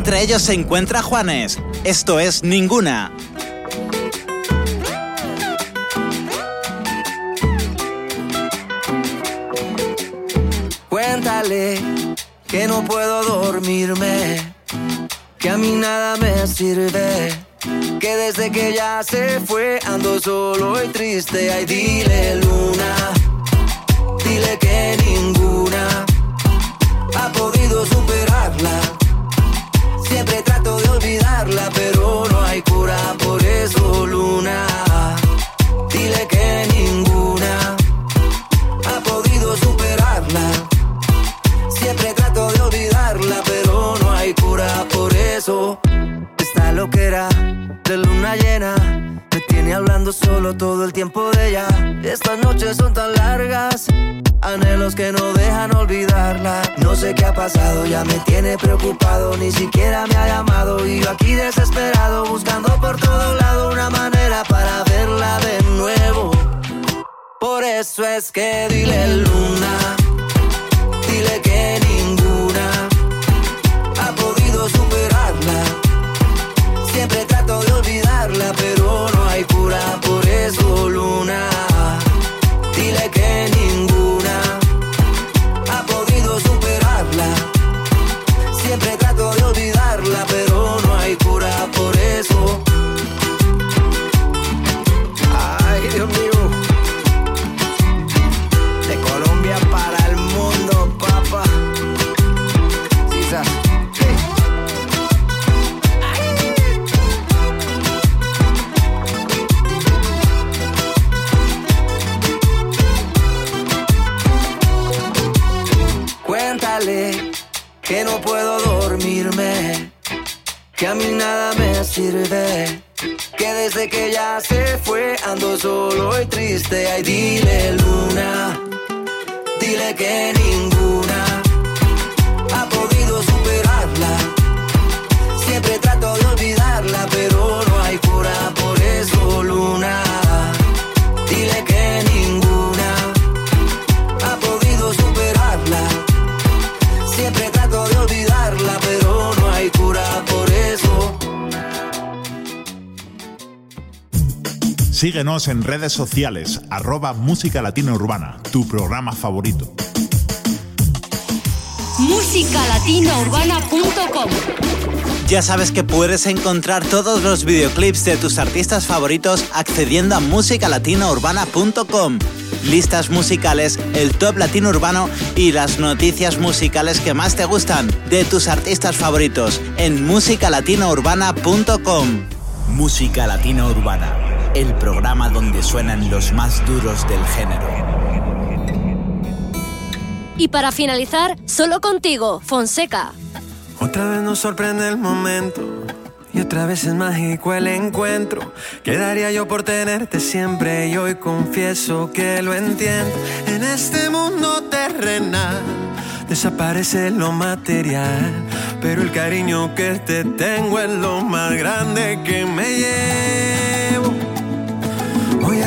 Entre ellos se encuentra Juanes. Esto es Ninguna. Cuéntale que no puedo dormirme, que a mí nada me sirve, que desde que ya se fue ando solo y triste. Ay, dile luna, dile que ninguna olvidarla, pero no hay cura por eso, luna. Dile que ninguna ha podido superarla. Siempre trato de olvidarla, pero no hay cura por eso. Esta loquera de luna llena tiene hablando solo todo el tiempo de ella. Estas noches son tan largas, anhelos que no dejan olvidarla. No sé qué ha pasado, ya me tiene preocupado, ni siquiera me ha llamado. Y yo aquí desesperado, buscando por todo lado una manera para verla de nuevo. Por eso es que dile luna, dile que ninguna ha podido superarla. Siempre que a mí nada me sirve, que desde que ya se fue ando solo y triste. Ay, dile luna, dile que ninguna Síguenos en redes sociales, arroba Música Latina Urbana, tu programa favorito. musicalatinourbana.com Ya sabes que puedes encontrar todos los videoclips de tus artistas favoritos accediendo a musicalatinourbana.com. Listas musicales, el top latino urbano y las noticias musicales que más te gustan de tus artistas favoritos en musicalatinourbana.com. Música Latina Urbana, el programa donde suenan los más duros del género. Y para finalizar, solo contigo, Fonseca. Otra vez nos sorprende el momento y otra vez es mágico el encuentro. Quedaría yo por tenerte siempre y hoy confieso que lo entiendo. En este mundo terrenal desaparece lo material, pero el cariño que te tengo es lo más grande que me llevo.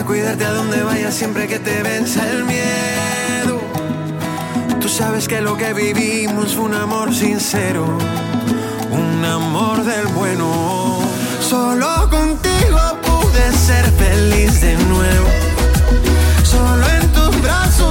A cuidarte a donde vayas siempre que te venza el miedo. Tú sabes que lo que vivimos fue un amor sincero, un amor del bueno. Solo contigo pude ser feliz de nuevo. Solo en tus brazos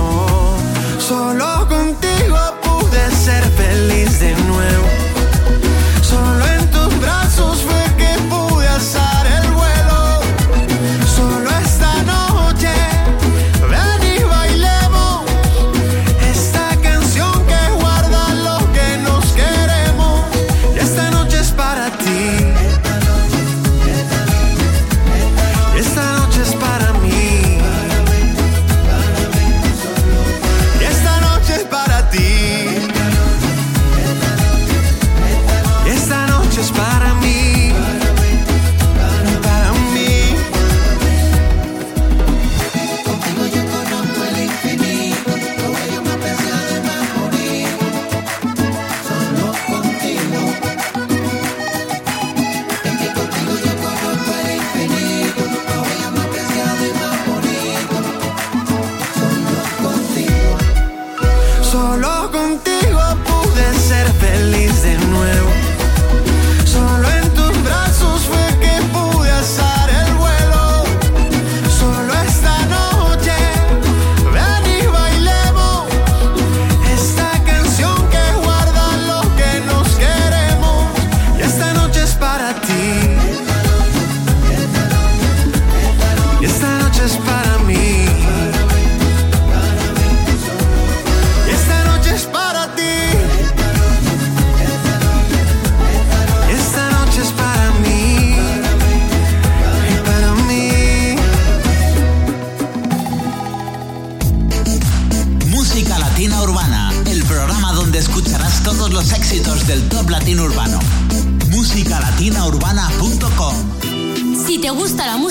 Solo contigo pude ser feliz de nuevo.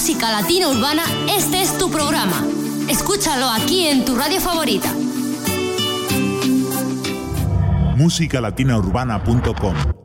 Música latina urbana, este es tu programa. Escúchalo aquí en tu radio favorita. musicalatinaurbana.com